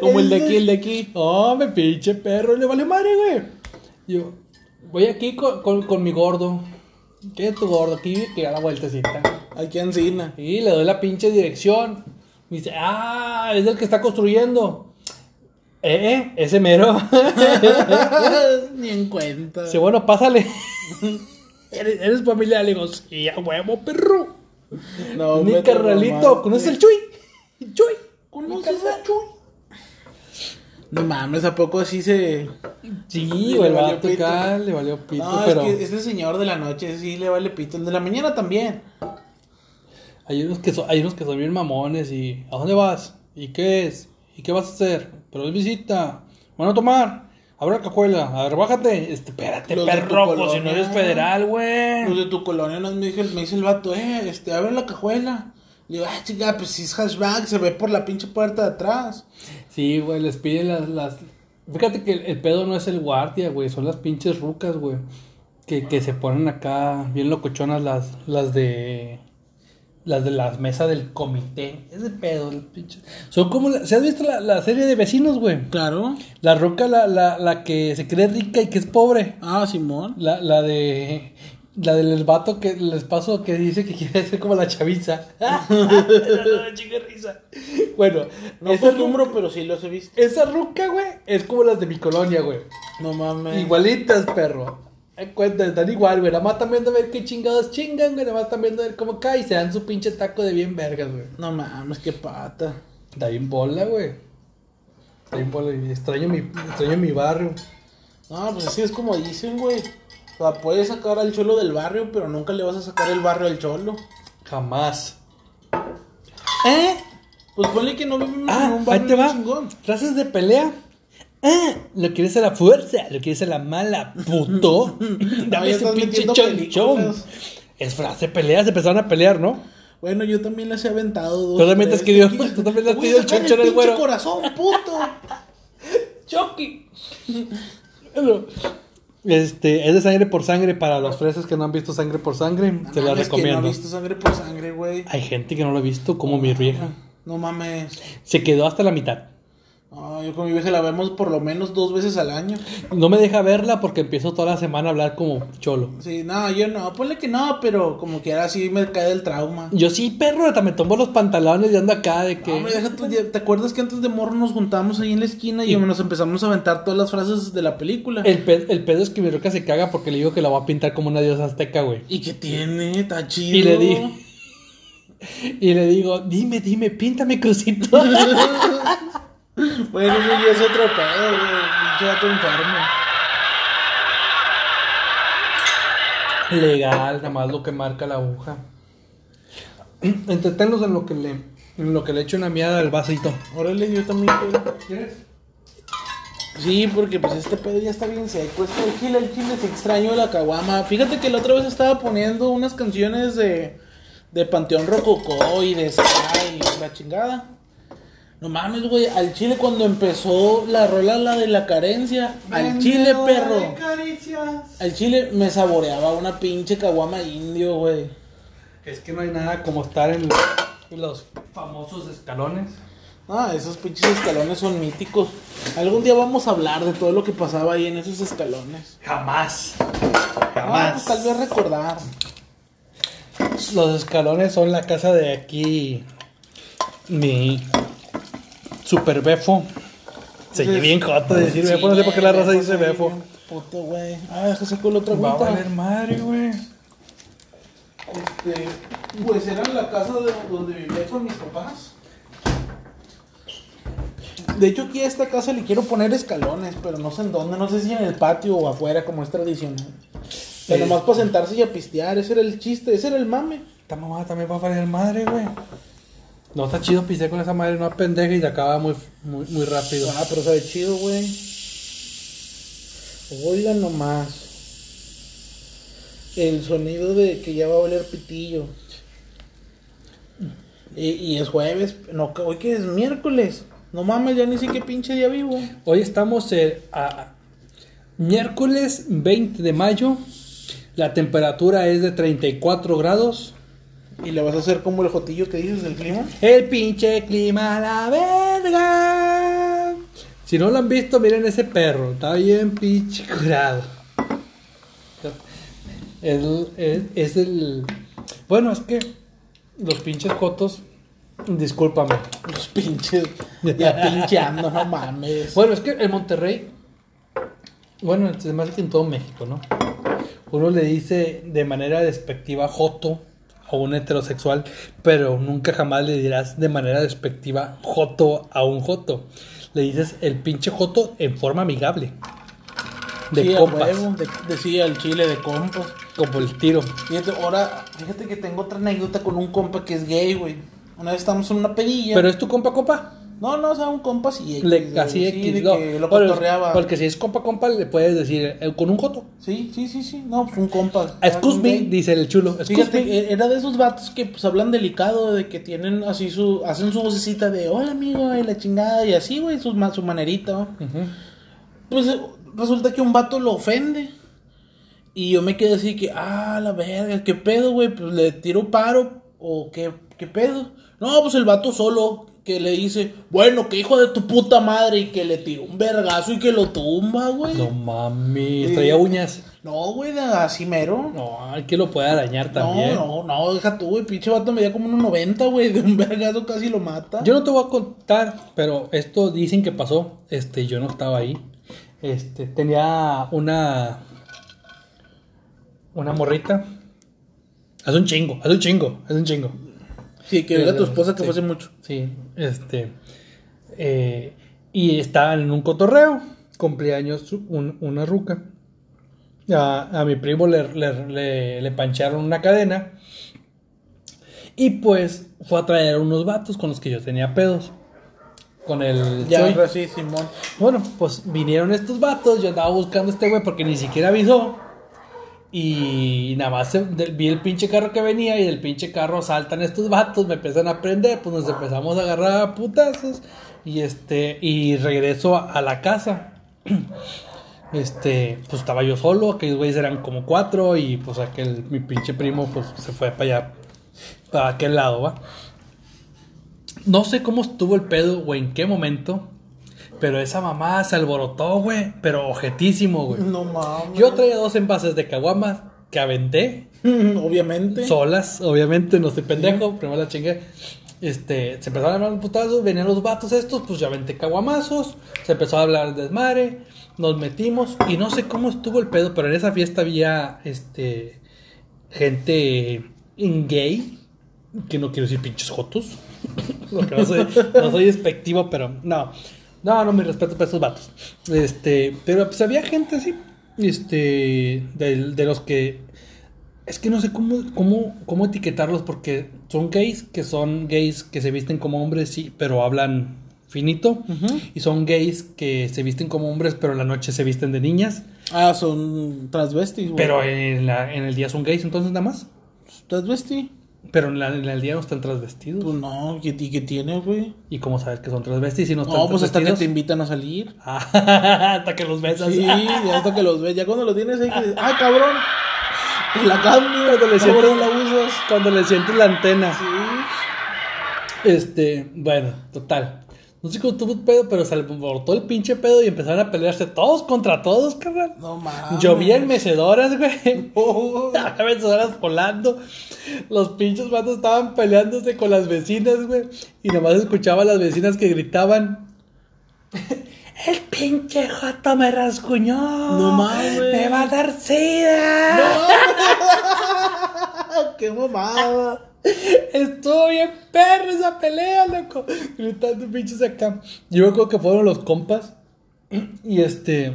Como el de aquí, el de aquí. Oh, me pinche perro, le vale madre, güey. Yo voy aquí con, con, con mi gordo. ¿Qué es tu gordo? Aquí que da la vueltecita. Aquí encina. Y le doy la pinche dirección. Me dice, ah, es el que está construyendo. Eh, eh, ese mero. Ni en cuenta. Dice, bueno, pásale. ¿Eres, eres familiar? Le digo, sí, a huevo, perro. No, Mi carnalito. ¿conoces el Chuy? Chuy. ¿Conoces al Chuy? No mames, ¿a poco así se...? Sí, Le güey, valió pito. acá le valió pito, No, pero... es que este señor de la noche sí le vale pito. El de la mañana también. Hay unos que son, hay unos que son bien mamones y ¿a dónde vas? ¿Y qué es? ¿Y qué vas a hacer? Pero es visita. Van a tomar. Abre la cajuela. A ver, bájate. Este, espérate, Los perro, pues si no eres federal, Los güey. de tu colonia nos me dice, me dice el vato, eh, este, abre la cajuela. Le digo, ah, chica, pues si es hashback, se ve por la pinche puerta de atrás. Sí, güey, les piden las, las... Fíjate que el, el pedo no es el guardia, güey. Son las pinches rucas, güey. Que, que se ponen acá bien locochonas las, las de... Las de las mesas del comité. Ese pedo, el pinche... Son como... la- ¿Se has visto la, la serie de vecinos, güey? Claro. La roca, la, la, la que se cree rica y que es pobre. Ah, Simón. La, la de. La del vato que les paso que dice que quiere ser como la chaviza. Chingue risa. Bueno, No esa, acostumbro, pero sí los he visto. esa ruca, güey, es como las de mi colonia, güey. No mames. Igualitas, perro. Ay, Cuenta, están igual, güey. Nada más también de ver qué chingados chingan, güey. Nada más también de ver cómo cae y se dan su pinche taco de bien vergas, güey. No mames, qué pata. Da bien bola, güey. Da bien bola. y Extraño mi, extraño mi barrio. No, pues así es como dicen, güey. O sea, puedes sacar al cholo del barrio, pero nunca le vas a sacar el barrio al cholo. Jamás. ¿Eh? Pues ponle que no vivimos en Ah, un ahí barrio te bien va. chingón. Frases de pelea. Ah, lo quieres a la fuerza, lo quieres a la mala, puto. Dame ese pinche chonchón. Es frase pelea, se empezaron a pelear, ¿no? Bueno, yo también las he aventado. dos, Tú también te has querido- Te- tú también le has te pedido el chonchón al güero. corazón, puto. Chucky. Este, es de sangre por sangre para los fresas que no han visto sangre por sangre, las Mames, que recomiendo. no he visto sangre por sangre, güey. Hay gente que no lo ha visto, como mi vieja. No mames. Se quedó hasta la mitad. No, yo con mi vieja la vemos por lo menos dos veces al año. No me deja verla porque empiezo toda la semana a hablar como cholo. Sí, no, yo no. Ponle que no, pero como que ahora sí me cae el trauma. Yo sí, perro, hasta me tomo los pantalones y ando acá de que. No, hombre, deja tú, ya- ¿te acuerdas que antes de morro nos juntamos ahí en la esquina y nos empezamos a aventar todas las frases de la película? El, pe- el pedo es que mi roca se caga porque le digo que la voy a pintar como una diosa azteca, güey. ¿Y qué tiene? Está chido. Y le di- Y le digo, dime, dime, píntame crucito. Bueno, eso ya es otro pedo, güey. Pinche vato enfermo. Legal, nada más lo que marca la aguja. Entretenlos en lo que le, en lo que le echo una miada al vasito. Órale, yo también quiero. ¿Quieres? Sí, porque pues este pedo ya está bien seco. Este el chile, el chile se extraño de la caguama. Fíjate que la otra vez estaba poniendo unas canciones de, de Panteón Rococó y de Sky y la chingada. No mames, güey, al chile cuando empezó la rola, la de la carencia, al chile, perro. Al chile me saboreaba una pinche caguama indio, güey. Es que no hay nada como estar en, los famosos escalones. Ah, esos pinches escalones son míticos. Algún día vamos a hablar de todo lo que pasaba ahí en esos escalones. Jamás. Ah, Jamás. pues tal vez recordar. Los escalones son la casa de aquí. Mi super befo. Se oye bien joto de decir Sí, befo. No sé por qué la raza dice befo. Puto, güey. Ah, deja saco la otra Va a valer madre, güey. Este, pues era la casa de donde vivía con mis papás. De hecho, aquí a esta casa le quiero poner escalones, pero no sé en dónde, no sé si en el patio o afuera, como es tradicional. Pero Sí. nomás para sentarse y a pistear, ese era el chiste, ese era el mame. Esta mamá también va a valer madre, güey. No está chido pisar con esa madre, no pendeja y se acaba muy, muy, muy rápido. Ah, pero sabe chido, güey. Oigan nomás. El sonido de que ya va a oler pitillo. Y, y es jueves, no, hoy que es miércoles. No mames, ya ni sé qué pinche día vivo. Hoy estamos eh, a miércoles 20 de mayo. La temperatura es de 34 grados. Y le vas a hacer como el jotillo que dices del clima. El pinche clima a la verga. Si no lo han visto, miren ese perro. Está bien pinche curado. El- es, es el... Bueno, es que los pinches cotos... Discúlpame. Los pinches. Ya pincheando, no mames. Bueno, es que en Monterrey... Bueno, es más que en todo México, ¿no? Uno le dice de manera despectiva joto a un heterosexual, pero nunca jamás le dirás de manera despectiva joto a un joto. Le dices el pinche joto en forma amigable. De sí, a compas. huevo, de, decía el chile de compas. Como el tiro. Fíjate, ahora, fíjate que tengo otra anécdota con un compa que es gay, güey. Una vez estamos en una pedilla. Pero es tu compa, compa. No, no, o sea, un compa sí. X, Le, güey, casi sí, X. no. que lo cotorreaba. Porque si es compa, compa, le puedes decir eh, con un joto. Sí, sí, sí, sí. No, pues un compa. Excuse me, gay. dice el chulo. Fíjate, me. era de esos vatos que pues hablan delicado, de que tienen así su, hacen su vocecita de hola amigo y la chingada y así, güey, su, su manerita. ¿no? Pues eh, resulta que un vato lo ofende. Y yo me quedé así que, ah, la verga, ¿qué pedo, güey? Pues le tiro paro o qué, qué pedo. No, pues el vato solo que le dice, bueno, que hijo de tu puta madre y que le tiró un vergazo y que lo tumba, güey. No mami, traía uñas. No, güey, así mero. No, hay que lo puede arañar también. No, no, no, deja tú, güey. Pinche vato medía como unos 90, güey. De un vergazo casi lo mata. Yo no te voy a contar, pero esto dicen que pasó. Este, yo no estaba ahí. Este, tenía una. Una morrita. Hace un chingo, hace un chingo, hace un chingo. Sí, que diga tu esposa que Sí. fuese mucho. Sí, este. eh, y estaban en un cotorreo. Cumpleaños un- una ruca. A, a mi primo le, le, le, le pancharon una cadena. Y pues fue a traer unos vatos con los que yo tenía pedos. Con el. Ya, sí, Simón. Bueno, pues vinieron estos vatos. Yo andaba buscando a este güey porque ni siquiera avisó. Y nada más de- vi el pinche carro que venía y del pinche carro saltan estos vatos, me empiezan a prender, pues nos empezamos a agarrar a putazos y este y regreso a, a la casa. Este, pues estaba yo solo, aquellos güeyes eran como cuatro y pues aquel mi pinche primo pues se fue para allá para aquel lado, ¿va? No sé cómo estuvo el pedo o en qué momento, pero esa mamá se alborotó, güey, pero objetísimo, güey. No mames. Yo traía dos envases de caguamas que aventé, Obviamente. solas, obviamente, no estoy pendejo, primero la chingué. Este, se empezaron a hablar putazos, venían los vatos estos, pues ya aventé caguamazos, se empezó a hablar desmadre, nos metimos y no sé cómo estuvo el pedo, pero en esa fiesta había este gente gay, que no quiero decir pinches jotos, soy, no soy despectivo, pero no. No, no, mi respeto para esos vatos. Este, pero pues había gente así, este, de, de los que es que no sé cómo, cómo, cómo etiquetarlos porque son gays que son gays que se visten como hombres, sí, pero hablan finito. Y son gays que se visten como hombres, pero en la noche se visten de niñas. Ah, son transvestis. Pero en, la- en el día son gays, entonces nada más. Transvesti. Pero en, la- en el día no están transvestidos. Pues no, ¿y y qué tiene, güey? ¿Y cómo sabes que son transvestis si no están No, pues hasta que te transvestidos? invitan a salir. Ah, hasta que los besas. Sí, hasta que los ves. Ya cuando los tienes ahí que ah, cabrón. Te la cambio. Cuando le no, sientes la usas. Cuando le sientes la antena. Sí. Este, bueno, total. No sé cómo tuvo un pedo, pero se alborotó el pinche pedo y empezaron a pelearse todos contra todos, carnal. No mames. Llovían mecedoras, güey. Había mecedoras volando. Los pinches vatos estaban peleándose con las vecinas, güey. Y nomás escuchaba a las vecinas que gritaban. El pinche joto me rasguñó. No mames. Me va a dar sida. ¡Qué mamada! Estuvo bien perro esa pelea, loco. Gritando pinches acá. Yo creo que fueron los compas. Y este.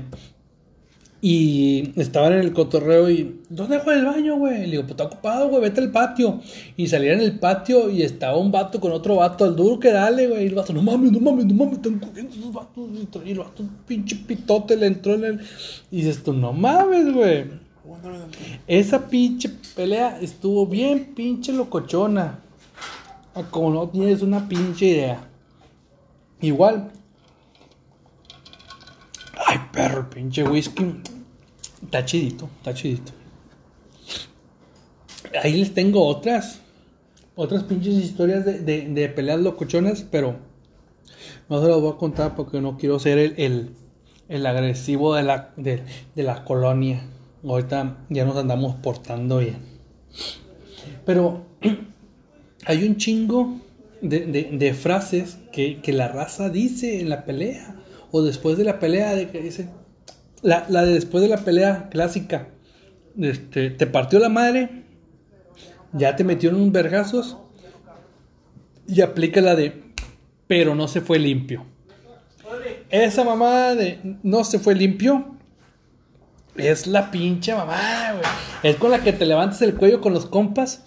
Y estaban en el cotorreo y. ¿Dónde fue el baño, güey? Le digo, pues está ocupado, güey, vete al patio. Y salían en el patio y estaba un vato con otro vato, al duro que dale, güey. Y el vato, no mames, no mames, no mames, están cogiendo esos vatos. Y el vato, un pinche pitote le entró en el. Y dices tú, no mames, güey. Esa pinche pelea estuvo bien pinche locochona. Ah, Como no tienes una pinche idea. Igual. Ay, perro, pinche whisky. Está chidito, está chidito. Ahí les tengo otras. Otras pinches historias de, de- de peleas locochonas, pero no se las voy a contar porque no quiero ser el, el, el agresivo de la, de, de la colonia. Ahorita ya nos andamos portando bien. Pero hay un chingo de, de- de frases que, que la raza dice en la pelea. O después de la pelea, de que dice. La, la de después de la pelea clásica. Este, te partió la madre. Ya te metieron unos vergazos. Y aplica la de. Pero no se fue limpio. Esa mamada de no se fue limpio. Es la pinche mamá, güey. Es con la que te levantas el cuello con los compas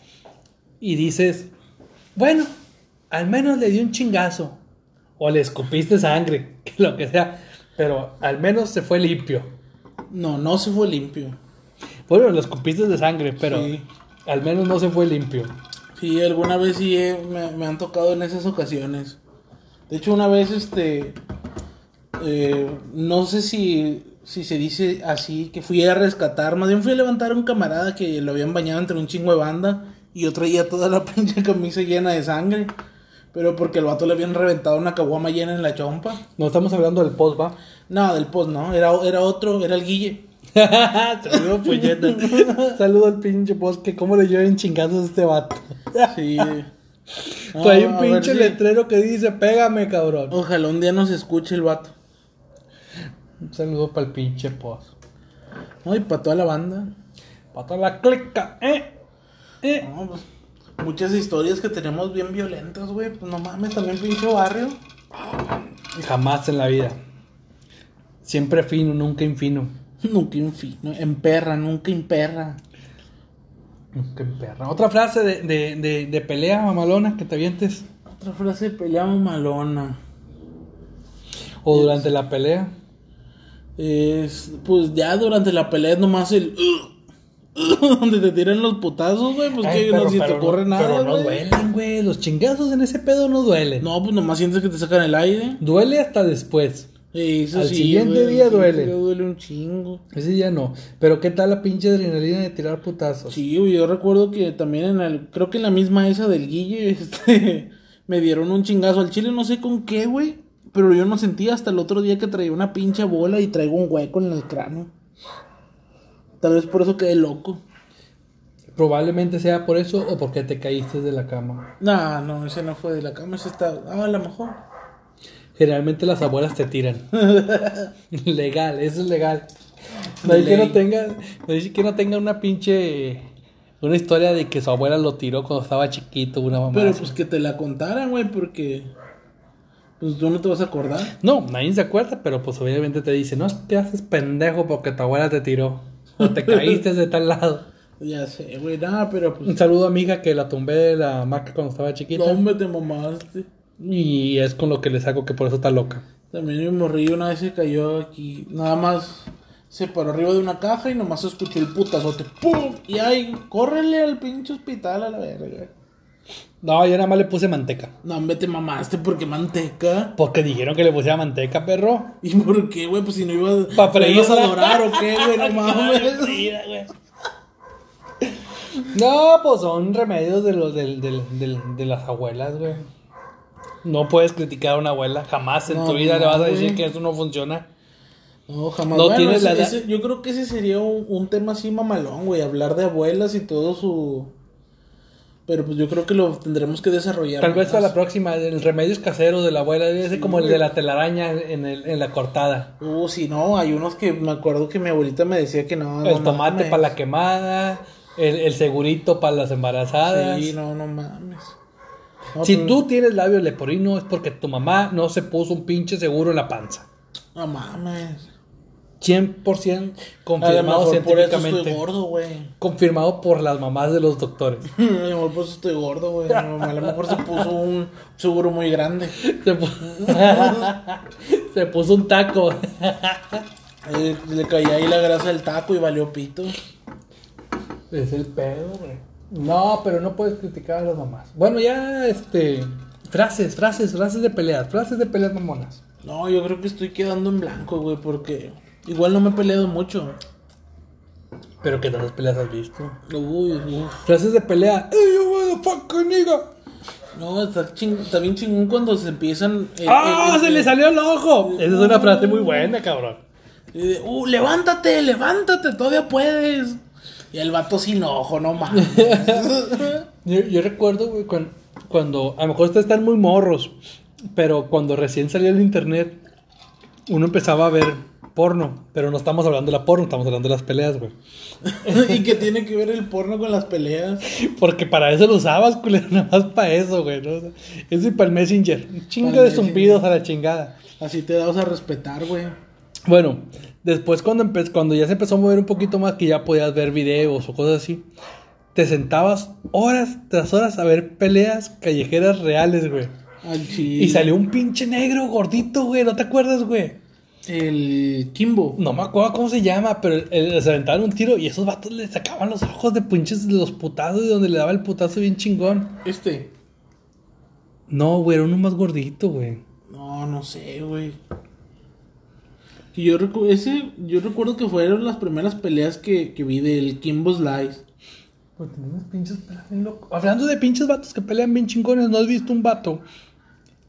y dices, bueno, al menos le di un chingazo. O le escupiste sangre, que lo que sea. Pero al menos se fue limpio. No, no se fue limpio. Bueno, lo escupiste de sangre, pero Sí. al menos no se fue limpio. Sí, alguna vez sí eh, me, me han tocado en esas ocasiones. De hecho, una vez, este, eh, no sé si, si se dice así, que fui a rescatar, más bien fui a levantar a un camarada que lo habían bañado entre un chingo de banda y yo traía toda la pinche camisa llena de sangre. Pero porque el vato le habían reventado una caguama llena en la chompa. No estamos hablando del post, ¿va? No, del post no, era, era otro, era el Guille. Saludos, puñetas. Saludo al pinche post, que cómo le lleven chingazos a este vato. Sí. Trae un ver pinche letrero que dice, pégame, cabrón. Ojalá un día nos escuche el vato. Un saludo para el pinche post. Ay, para toda la banda. Para toda la clica, ¿eh? ¿Eh? No, pues, muchas historias que tenemos bien violentas, güey. Pues no mames, también pinche barrio. Jamás en la vida. Siempre fino, nunca infino. Nunca infino, emperra, nunca imperra. Nunca en perra. Otra frase de, de, de, de pelea mamalona que te avientes. Otra frase de pelea malona. O durante la pelea. Es, pues ya durante la pelea es nomás el... donde te tiran los putazos, güey. Pues Ay, que pero- no se te ocurre nada, Pero no duelen, güey. Los chingazos en ese pedo no duelen. No, pues nomás sientes que te sacan el aire. Duele hasta después. Eso Al sí, siguiente día duele. duele un chingo. Ese día no. Pero ¿qué tal la pinche adrenalina de tirar putazos? Sí, güey, yo recuerdo que también en el, creo que en la misma esa del Guille, este, me dieron un chingazo al chile, no sé con qué, güey, pero yo no sentía hasta el otro día que traía una pinche bola y traigo un hueco en el cráneo. Tal vez por eso quedé loco. Probablemente sea por eso o porque te caíste de la cama. No, no, ese no fue de la cama, ese está, ah, a lo mejor. Generalmente las abuelas te tiran. legal, eso es legal. No hay que no tenga, no hay que no tenga una pinche una historia de que su abuela lo tiró cuando estaba chiquito, una mamá. Pero así. pues que te la contaran, güey, porque, pues tú no te vas a acordar. No, nadie se acuerda, pero pues obviamente te dice, no te haces pendejo porque tu abuela te tiró. O te caíste de tal lado. Ya sé, güey, nada, pero pues, Un saludo amiga que la tumbé de la maca cuando estaba chiquita. no, hombre, te mamaste. Y es con lo que le saco que por eso está loca. También mi morrillo una vez se cayó aquí. Nada más se paró arriba de una caja y nomás escuché el putazote. ¡Pum! Y ay, córrele al pinche hospital a la verga. No, yo nada más le puse manteca. No, hombre, te mamaste porque manteca. Porque dijeron que le pusiera manteca, perro. ¿Y por qué, güey? Pues si no ibas, Pa' ¿la ibas a adorar o qué, güey, no mames. No, pues son remedios de los del, del, del- de las abuelas, güey. No puedes criticar a una abuela. Jamás en No, tu vida no, le vas a decir güey. que eso no funciona. No, jamás. No Bueno, tienes la edad. ese- yo creo que ese sería un, un tema así mamalón, güey. Hablar de abuelas y todo su. Pero pues yo creo que lo tendremos que desarrollar. Tal vez para la próxima, el remedios caseros de la abuela, ser como el de la telaraña en, el, en la cortada. Uh, sí, no, hay unos que me acuerdo que mi abuelita me decía que no. el no tomate mames. para la quemada, el, el segurito para las embarazadas. Sí, no, no mames. No, si pues, tú tienes labio leporino es porque tu mamá no se puso un pinche seguro en la panza. No mames. 100% A lo confirmado mejor por eso científicamente. estoy gordo, güey. Confirmado por las mamás de los doctores. A lo mejor por eso estoy gordo, güey. A lo mejor se puso un seguro muy grande. Se, pu- se puso un taco. Eh, Le caía ahí la grasa del taco y valió pito. Es el pedo, güey. No, pero no puedes criticar a las mamás. Bueno, ya, este. Frases, frases, frases de peleas, frases de peleas mamonas. No, yo creo que estoy quedando en blanco, güey, porque igual no me he peleado mucho. Pero ¿qué tantas peleas has visto? Uy, uf. Frases de pelea. ¡Ey, yo motherfucker, nigga! No, está, ching- está bien chingón cuando se empiezan. eh, ¡Ah! eh, ¡Se eh, le salió el ojo! Esa es una frase muy buena, cabrón. uh, levántate, levántate, todavía puedes. Y el vato sin ojo, no mames. Yo, yo recuerdo, güey, cuando, cuando. A lo mejor ustedes están muy morros. Pero cuando recién salió el internet, uno empezaba a ver porno. Pero no estamos hablando de la porno, estamos hablando de las peleas, güey. ¿Y qué tiene que ver el porno con las peleas? Porque para eso lo usabas, culero, nada más para eso, güey. ¿no? O sea, Eso y para el Messenger. Un chingo de zumbidos a la chingada. Así te das a respetar, güey. Bueno, después cuando, cuando ya se empezó a mover un poquito más, que ya podías ver videos o cosas así, te sentabas horas tras horas a ver peleas callejeras reales, güey. Chile. Y salió un pinche negro gordito, güey, ¿no te acuerdas, güey? El Kimbo. No me acuerdo cómo se llama, pero se aventaban un tiro y esos vatos le sacaban los ojos de pinches de los putazos y donde le daba el putazo bien chingón. Este. No, güey, era uno más gordito, güey. No, no sé, güey. Y Yo, recu- ese, yo recuerdo que fueron las primeras peleas que, que vi del Kimbo Slice. Pues unos pinches peleas bien locos. Hablando de pinches vatos que pelean bien chingones, ¿no has visto un vato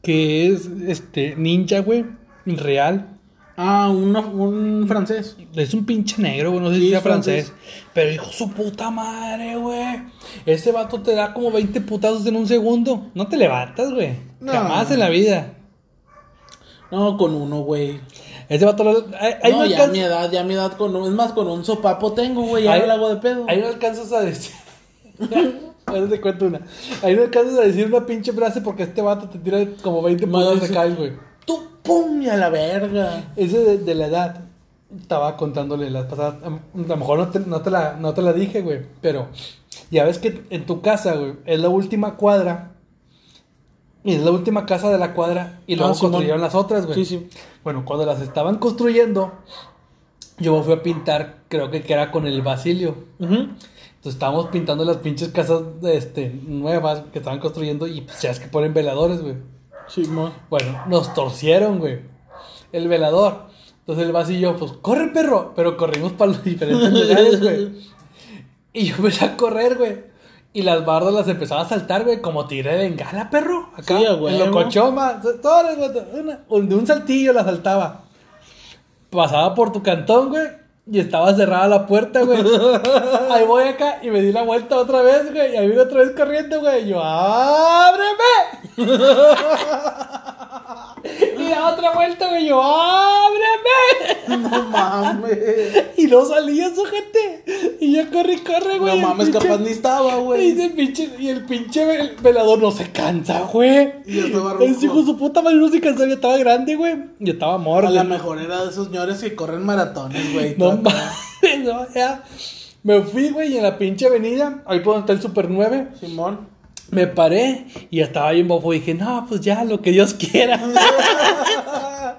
que es este ninja, güey? Real. Ah, una- un francés. Es un pinche negro, güey, no sé Sí, si sea francés. francés. Pero hijo su puta madre, güey. Ese vato te da como 20 putazos en un segundo. No te levantas, güey. No. Jamás en la vida. No, con uno, güey. Ese vato lo- ahí, no, no, ya mi edad, ya mi edad con un, es más, con un sopapo tengo, güey, ya Ahí- no la hago de pedo. ahí no alcanzas a decir. Ahora te cuento una. Ahí no alcanzas a decir una pinche frase porque este vato te tira como 20 No, putazos de caes, güey. Pum, y a la verga. Ese de, de la edad. Estaba contándole las pasadas. A lo mejor no te, no te la, no te la dije, güey. Pero ya ves que en tu casa, güey, es la última cuadra. Y es la última casa de la cuadra. Y luego Ah, construyeron las otras, güey. Sí, sí. Bueno, cuando las estaban construyendo, yo me fui a pintar, creo que, era con el Basilio. Entonces estábamos pintando las pinches casas este, nuevas que estaban construyendo. Y pues ya es que ponen veladores, güey. Bueno, nos torcieron, güey. El velador. Entonces el vas y yo, pues, corre, perro. Pero corrimos para los diferentes lugares, güey. Y yo empecé a correr, güey. Y las bardas las empezaba a saltar, güey, como tigre de bengala, perro. Acá, Sí, a en locochoma. Una- de un saltillo la saltaba. Pasaba por tu cantón, güey. Y estaba cerrada la puerta, güey. Ahí voy acá y me di la vuelta otra vez, güey. Y ahí vine otra vez corriendo, güey. Y yo, ¡ábreme! otra vuelta, güey. Yo, ¡ábreme! No mames. Y no salía su gente. Y yo corrí, corre, güey. No mames, pinche- capaz ni estaba, güey. pinche- y el pinche vel- velador no se cansa, güey. Y rojo. Ese hijo su puta madre no se cansaba, ya estaba grande, güey. Y estaba A morro. lo mejor era de esos señores que corren maratones, güey. No mames, no, ya. Me fui, güey, y en la pinche avenida, ahí por donde está el Super 9, Simón. Me paré y estaba bien bofo. Dije, no, pues ya, lo que Dios quiera.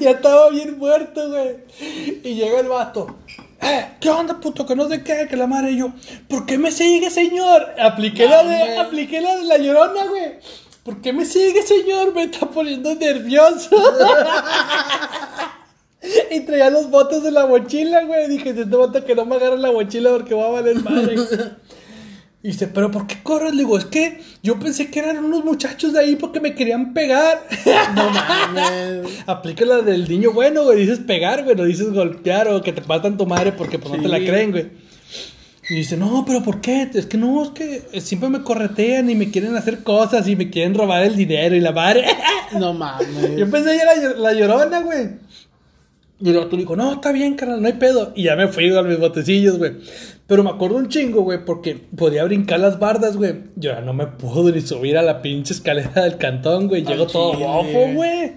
ya estaba bien muerto, güey. Y llega el vato. Eh, ¿qué onda, puto? Que no sé qué, que la madre y yo. ¿Por qué me sigue, señor? Apliqué la de, apliqué la de la llorona, güey. ¿Por qué me sigue, señor? Me está poniendo nervioso. y traía los botes de la mochila, güey. Dije, este vato que no me agarra la mochila porque va a valer madre. Y dice, ¿pero por qué corres? Le digo, es que yo pensé que eran unos muchachos de ahí porque me querían pegar. No mames. Aplica la del niño bueno, güey. Dices pegar, güey. No dices golpear o que te patan tu madre porque pues, no te la creen, güey. Y dice, no, pero ¿por qué? Es que no, es que siempre me corretean y me quieren hacer cosas y me quieren robar el dinero y la madre. No mames. Yo pensé ya la, la llorona, güey. Y el otro dijo, no, está bien, carnal, no hay pedo. Y ya me fui a mis botecillos, güey. Pero me acuerdo un chingo, güey, porque podía brincar las bardas, güey. Yo ya no me puedo ni subir a la pinche escalera del cantón, güey. Llego todo bofo, güey.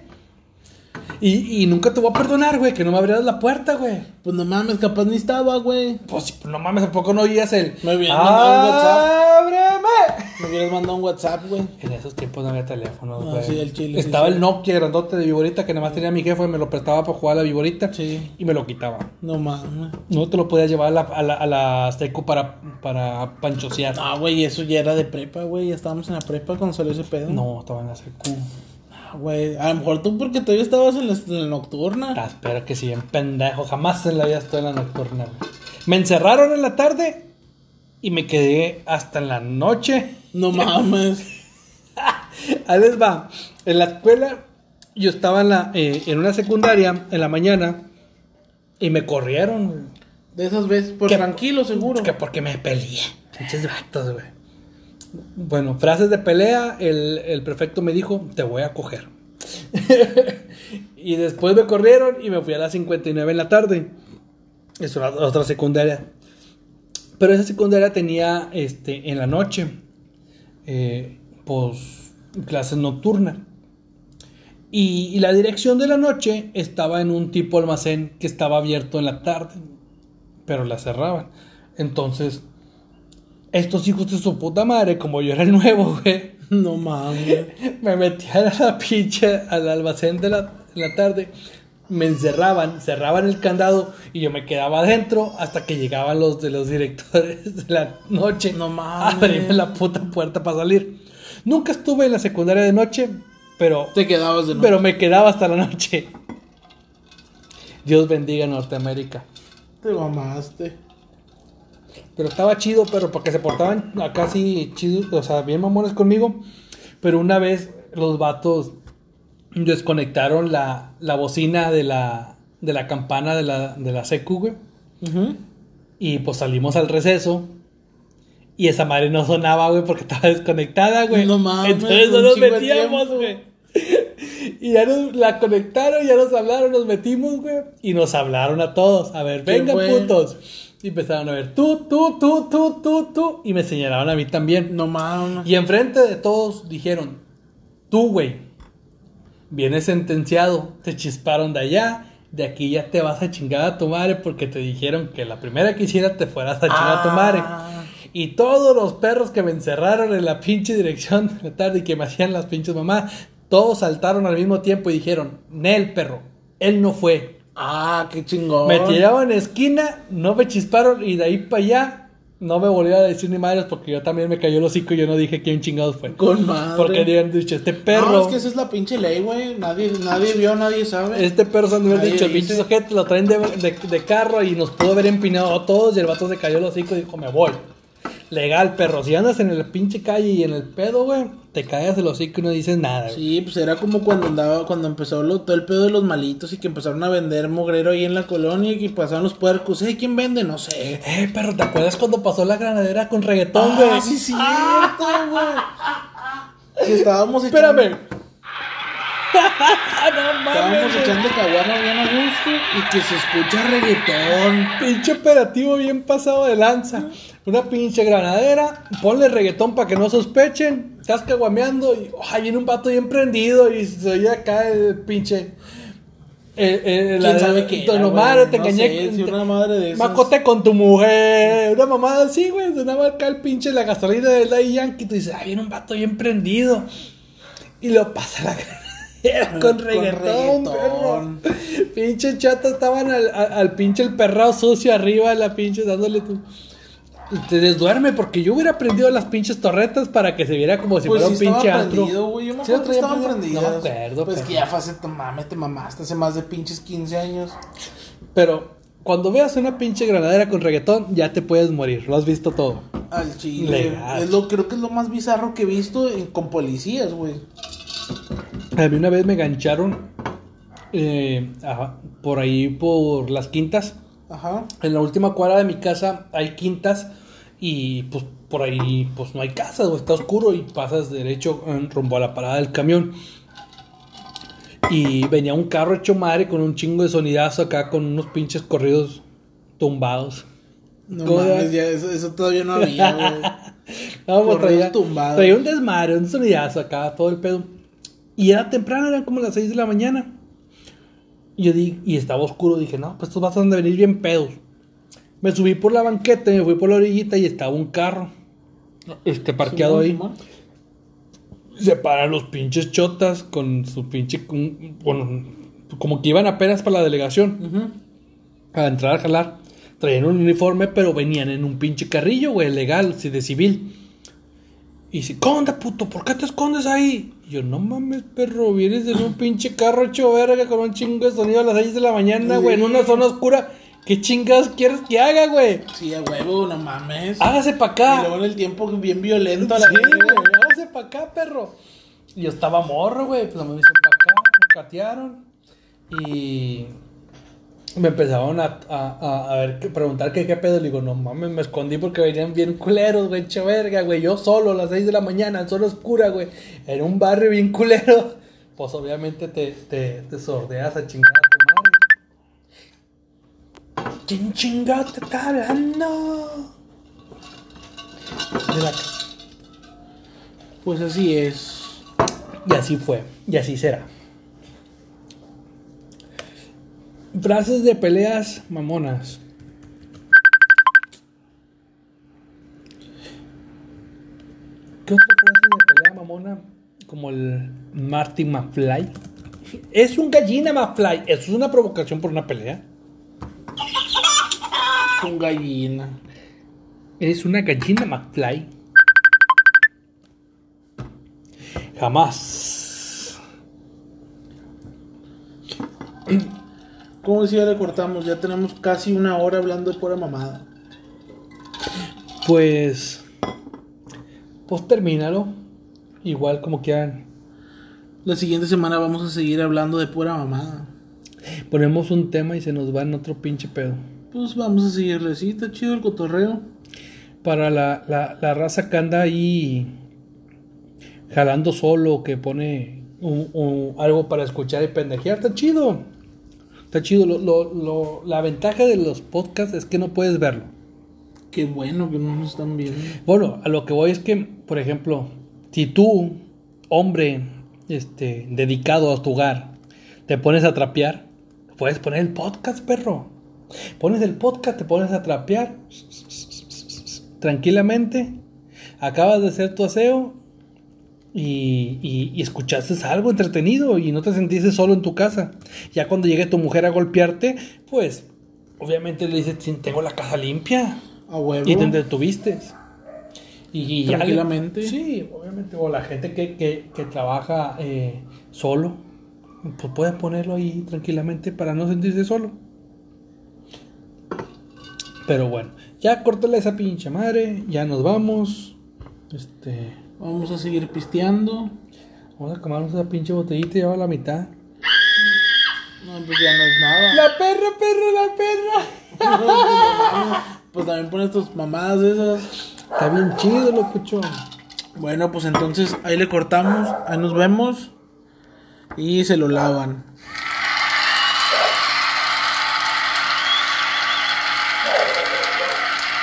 Y, y nunca te voy a perdonar, güey, que no me abrieras la puerta, güey. Pues no mames, capaz ni estaba, güey. Pues pues, no mames, tampoco no oías el. Me hubieras mandado un WhatsApp. ¡Ábreme! Me hubieras mandado un WhatsApp, güey. En esos tiempos no había teléfono, Ah, güey. sí, el chile, sí, Estaba sí. el Nokia grandote de Viborita que nada más tenía mi jefe y me lo prestaba para jugar a la Viborita. Sí. Y me lo quitaba. No mames. No te lo podías llevar a la, a la, a la seco para, para panchosear. Ah, güey, eso ya era de prepa, güey. Ya estábamos en la prepa cuando salió ese pedo. No, estaba en la seco. Güey. A lo mejor tú porque todavía estabas en la, en la nocturna. Ah, espera que sí, en pendejo. Jamás en la vida estoy en la nocturna. güey. Me encerraron en la tarde y me quedé hasta en la noche. No mames. Ahí les va. En la escuela, yo estaba en, la, eh, en una secundaria en la mañana y me corrieron. güey. De esas veces, por tranquilo, seguro. Que porque me peleé. Pinches vatos, güey. Bueno, frases de pelea. El, el prefecto me dijo: Te voy a coger. y después me corrieron y me fui a las 59 en la tarde. Es otra secundaria. Pero esa secundaria tenía este, en la noche, eh, pues, clases nocturnas. Y, y la dirección de la noche estaba en un tipo almacén que estaba abierto en la tarde, pero la cerraban. Entonces, estos hijos de su puta madre, como yo era el nuevo, güey, No mames. me metían a la pinche, al almacén de la, de la tarde, me encerraban, cerraban el candado y yo me quedaba adentro hasta que llegaban los de los directores de la noche No mames. abrirme la puta puerta para salir. Nunca estuve en la secundaria de noche, pero, Te quedabas de nuevo. pero me quedaba hasta la noche. Dios bendiga Norteamérica. Te mamaste. Pero estaba chido, pero porque se portaban acá así chidos, o sea, bien mamones conmigo. Pero una vez los vatos desconectaron la, la bocina de la, de la campana de la, de la secu, güey. Y pues salimos al receso. Y esa madre no sonaba, güey, porque estaba desconectada, güey. No mames, Entonces no nos metíamos, güey. Y ya nos la conectaron, ya nos hablaron, nos metimos, güey. Y nos hablaron a todos. A ver, ¿Qué vengan putos. Y empezaron a ver, tú, tú, tú, tú, tú, tú. Y me señalaron a mí también. No mames. Y enfrente de todos dijeron, tú, güey, vienes sentenciado, te chisparon de allá, de aquí ya te vas a chingar a tu madre porque te dijeron que la primera que hiciera te fueras a chingar a tu madre. Ah. Y todos los perros que me encerraron en la pinche dirección de la tarde y que me hacían las pinches mamás, todos saltaron al mismo tiempo y dijeron, Nel, perro, él no fue. Ah, qué chingón. Me tiraban en esquina, no me chisparon y de ahí para allá no me volvieron a decir ni madres porque yo también me cayó el hocico y yo no dije quién chingados fue. Con madre. Porque habían dicho, este No, perro, es que esa es la pinche ley, güey. Nadie, nadie vio, nadie sabe. este perro se Nadie dicho, dice. pinches ojetes lo traen de, de- de carro y nos pudo haber empinado a todos y el vato se cayó el hocico y dijo, me voy. Legal, perro, si andas en la pinche calle y en el pedo, güey, te caes el hocico y no dices nada, güey. Sí, pues era como cuando andaba, cuando empezó lo- todo el pedo de los malitos y que empezaron a vender mugrero ahí en la colonia y que pasaban los puercos. ¿Eh? ¿Quién vende? No sé. Eh, perro, ¿te acuerdas cuando pasó la granadera con reggaetón, güey? Ah, sí, cierto, güey. Estábamos echando, Espérame. No mames. estábamos echando caguama bien a gusto y que se escucha reggaetón. Pinche operativo bien pasado de lanza. Una pinche granadera. Ponle reggaetón para que no sospechen. Estás caguameando y ay, viene un vato bien prendido y se oye acá el pinche. Eh, eh, ¿Quién sabe qué era, te No engañé. sé, con- si una madre de esas. Macote con tu mujer. Una mamada así, güey. Sonaba acá el pinche la gasolina del Daddy Yankee. Tú dices, ay, viene un vato bien prendido. Y lo pasa la con Con reggaetón, perro. Pinche chata estaban al, al, al pinche el perrao sucio arriba de la pinche dándole tu. Te desduerme porque yo hubiera prendido las pinches torretas para que se viera como si Pues fuera sí un pinche estaba antro. prendido, güey. Yo me ¿Sí acuerdo que traía estaban prendido? prendidas. No me acuerdo, Pues que ya fue hace, tu mame, te mamaste hace más de pinches 15 años. Pero cuando veas una pinche granadera con reggaetón, ya te puedes morir. Lo has visto todo. Al chile. Legal. Es lo, creo que es lo más bizarro que he visto en- con policías, güey. A mí una vez me gancharon eh, ajá, por ahí por las quintas. Ajá. En la última cuadra de mi casa hay quintas y pues por ahí pues no hay casas, güey, está oscuro y pasas derecho en rumbo a la parada del camión. Y venía un carro hecho madre con un chingo de sonidazo acá con unos pinches corridos tumbados. No ¿Cómo mames, ya eso, eso todavía no había, güey. No, pues, traía, tumbados. traía un desmadre, un sonidazo acá, todo el pedo. Y era temprano, eran como las 6 de la mañana. Y yo di, y estaba oscuro, dije, no, pues estos vas a venir bien pedos. Me subí por la banqueta, me fui por la orillita y estaba un carro. Este parqueado ahí. Se paran los pinches chotas con su pinche. con- Bueno, como que iban apenas para la delegación. Ujú. a entrar a jalar. Traían un uniforme, pero venían en un pinche carrillo, güey, legal, sí, de civil. Y dice, ¿cómo onda, puto? ¿Por qué te escondes ahí? Y yo, no mames, perro, vienes en un pinche carro hecho verga con un chingo de sonido a las 6 de la mañana, güey, en una zona oscura. ¿Qué chingados quieres que haga, güey? Sí, a huevo, no mames. Hágase pa' Y acá. luego en el tiempo bien violento a la Sí, güey. hágase pa' acá, perro. Y yo estaba morro, güey, pues me hizo pa' acá, me catearon. Y me empezaron a, a, a, ver, preguntar qué pedo. Le digo, no mames, me escondí porque venían bien culeros, güey, che verga, güey. Yo solo a las 6 de la mañana, zona oscura, güey. En un barrio bien culero. Pues obviamente te, te, te sordeas a chingar a tu madre. ¿Quién chingado te está hablando? De la Pues así es. Y así fue, y así será. Frases de peleas mamonas. ¿Qué otra frase de pelea mamona? Como el Marty McFly. Es un gallina McFly. ¿Eso es una provocación por una pelea? Con gallina. Eres una gallina McFly. Jamás. ¿Cómo si ya le cortamos? Ya tenemos casi una hora hablando de pura mamada. Pues. Pues termínalo. Igual como quieran. La siguiente semana vamos a seguir hablando de pura mamada. Ponemos un tema y se nos va en otro pinche pedo. Pues vamos a seguirle. Sí, está chido el cotorreo. Para la, la, la raza que anda ahí jalando solo, que pone un- un- algo para escuchar y pendejear, está chido. Está chido. Lo, lo- lo- la ventaja de los podcasts es que no puedes verlo. Qué bueno que no nos están viendo. Bueno, a lo que voy es que, por ejemplo, si tú, hombre, este, dedicado a tu hogar, te pones a trapear, puedes poner el podcast, perro. Pones el podcast, te pones a trapear tranquilamente, acabas de hacer tu aseo y, y, y escuchaste algo entretenido y no te sentiste solo en tu casa. Ya cuando llegue tu mujer a golpearte, pues obviamente le dices, "Sí, tengo la casa limpia. A huevo. Y te entretuviste. Y, y ya- Tranquilamente. sí, obviamente. O la gente que, que, que trabaja eh, solo, pues puede ponerlo ahí tranquilamente para no sentirse solo. Pero bueno, ya córtale esa pinche madre, ya nos vamos. Este, Vamos a seguir pisteando. vamos a comernos esa pinche botellita y lleva la mitad. No, pues ya no es nada. La perra, perra, la perra. Pues también pones tus mamadas de esas. Está bien chido, locucho. Bueno, pues entonces ahí le cortamos. Ahí nos vemos. Y se lo lavan.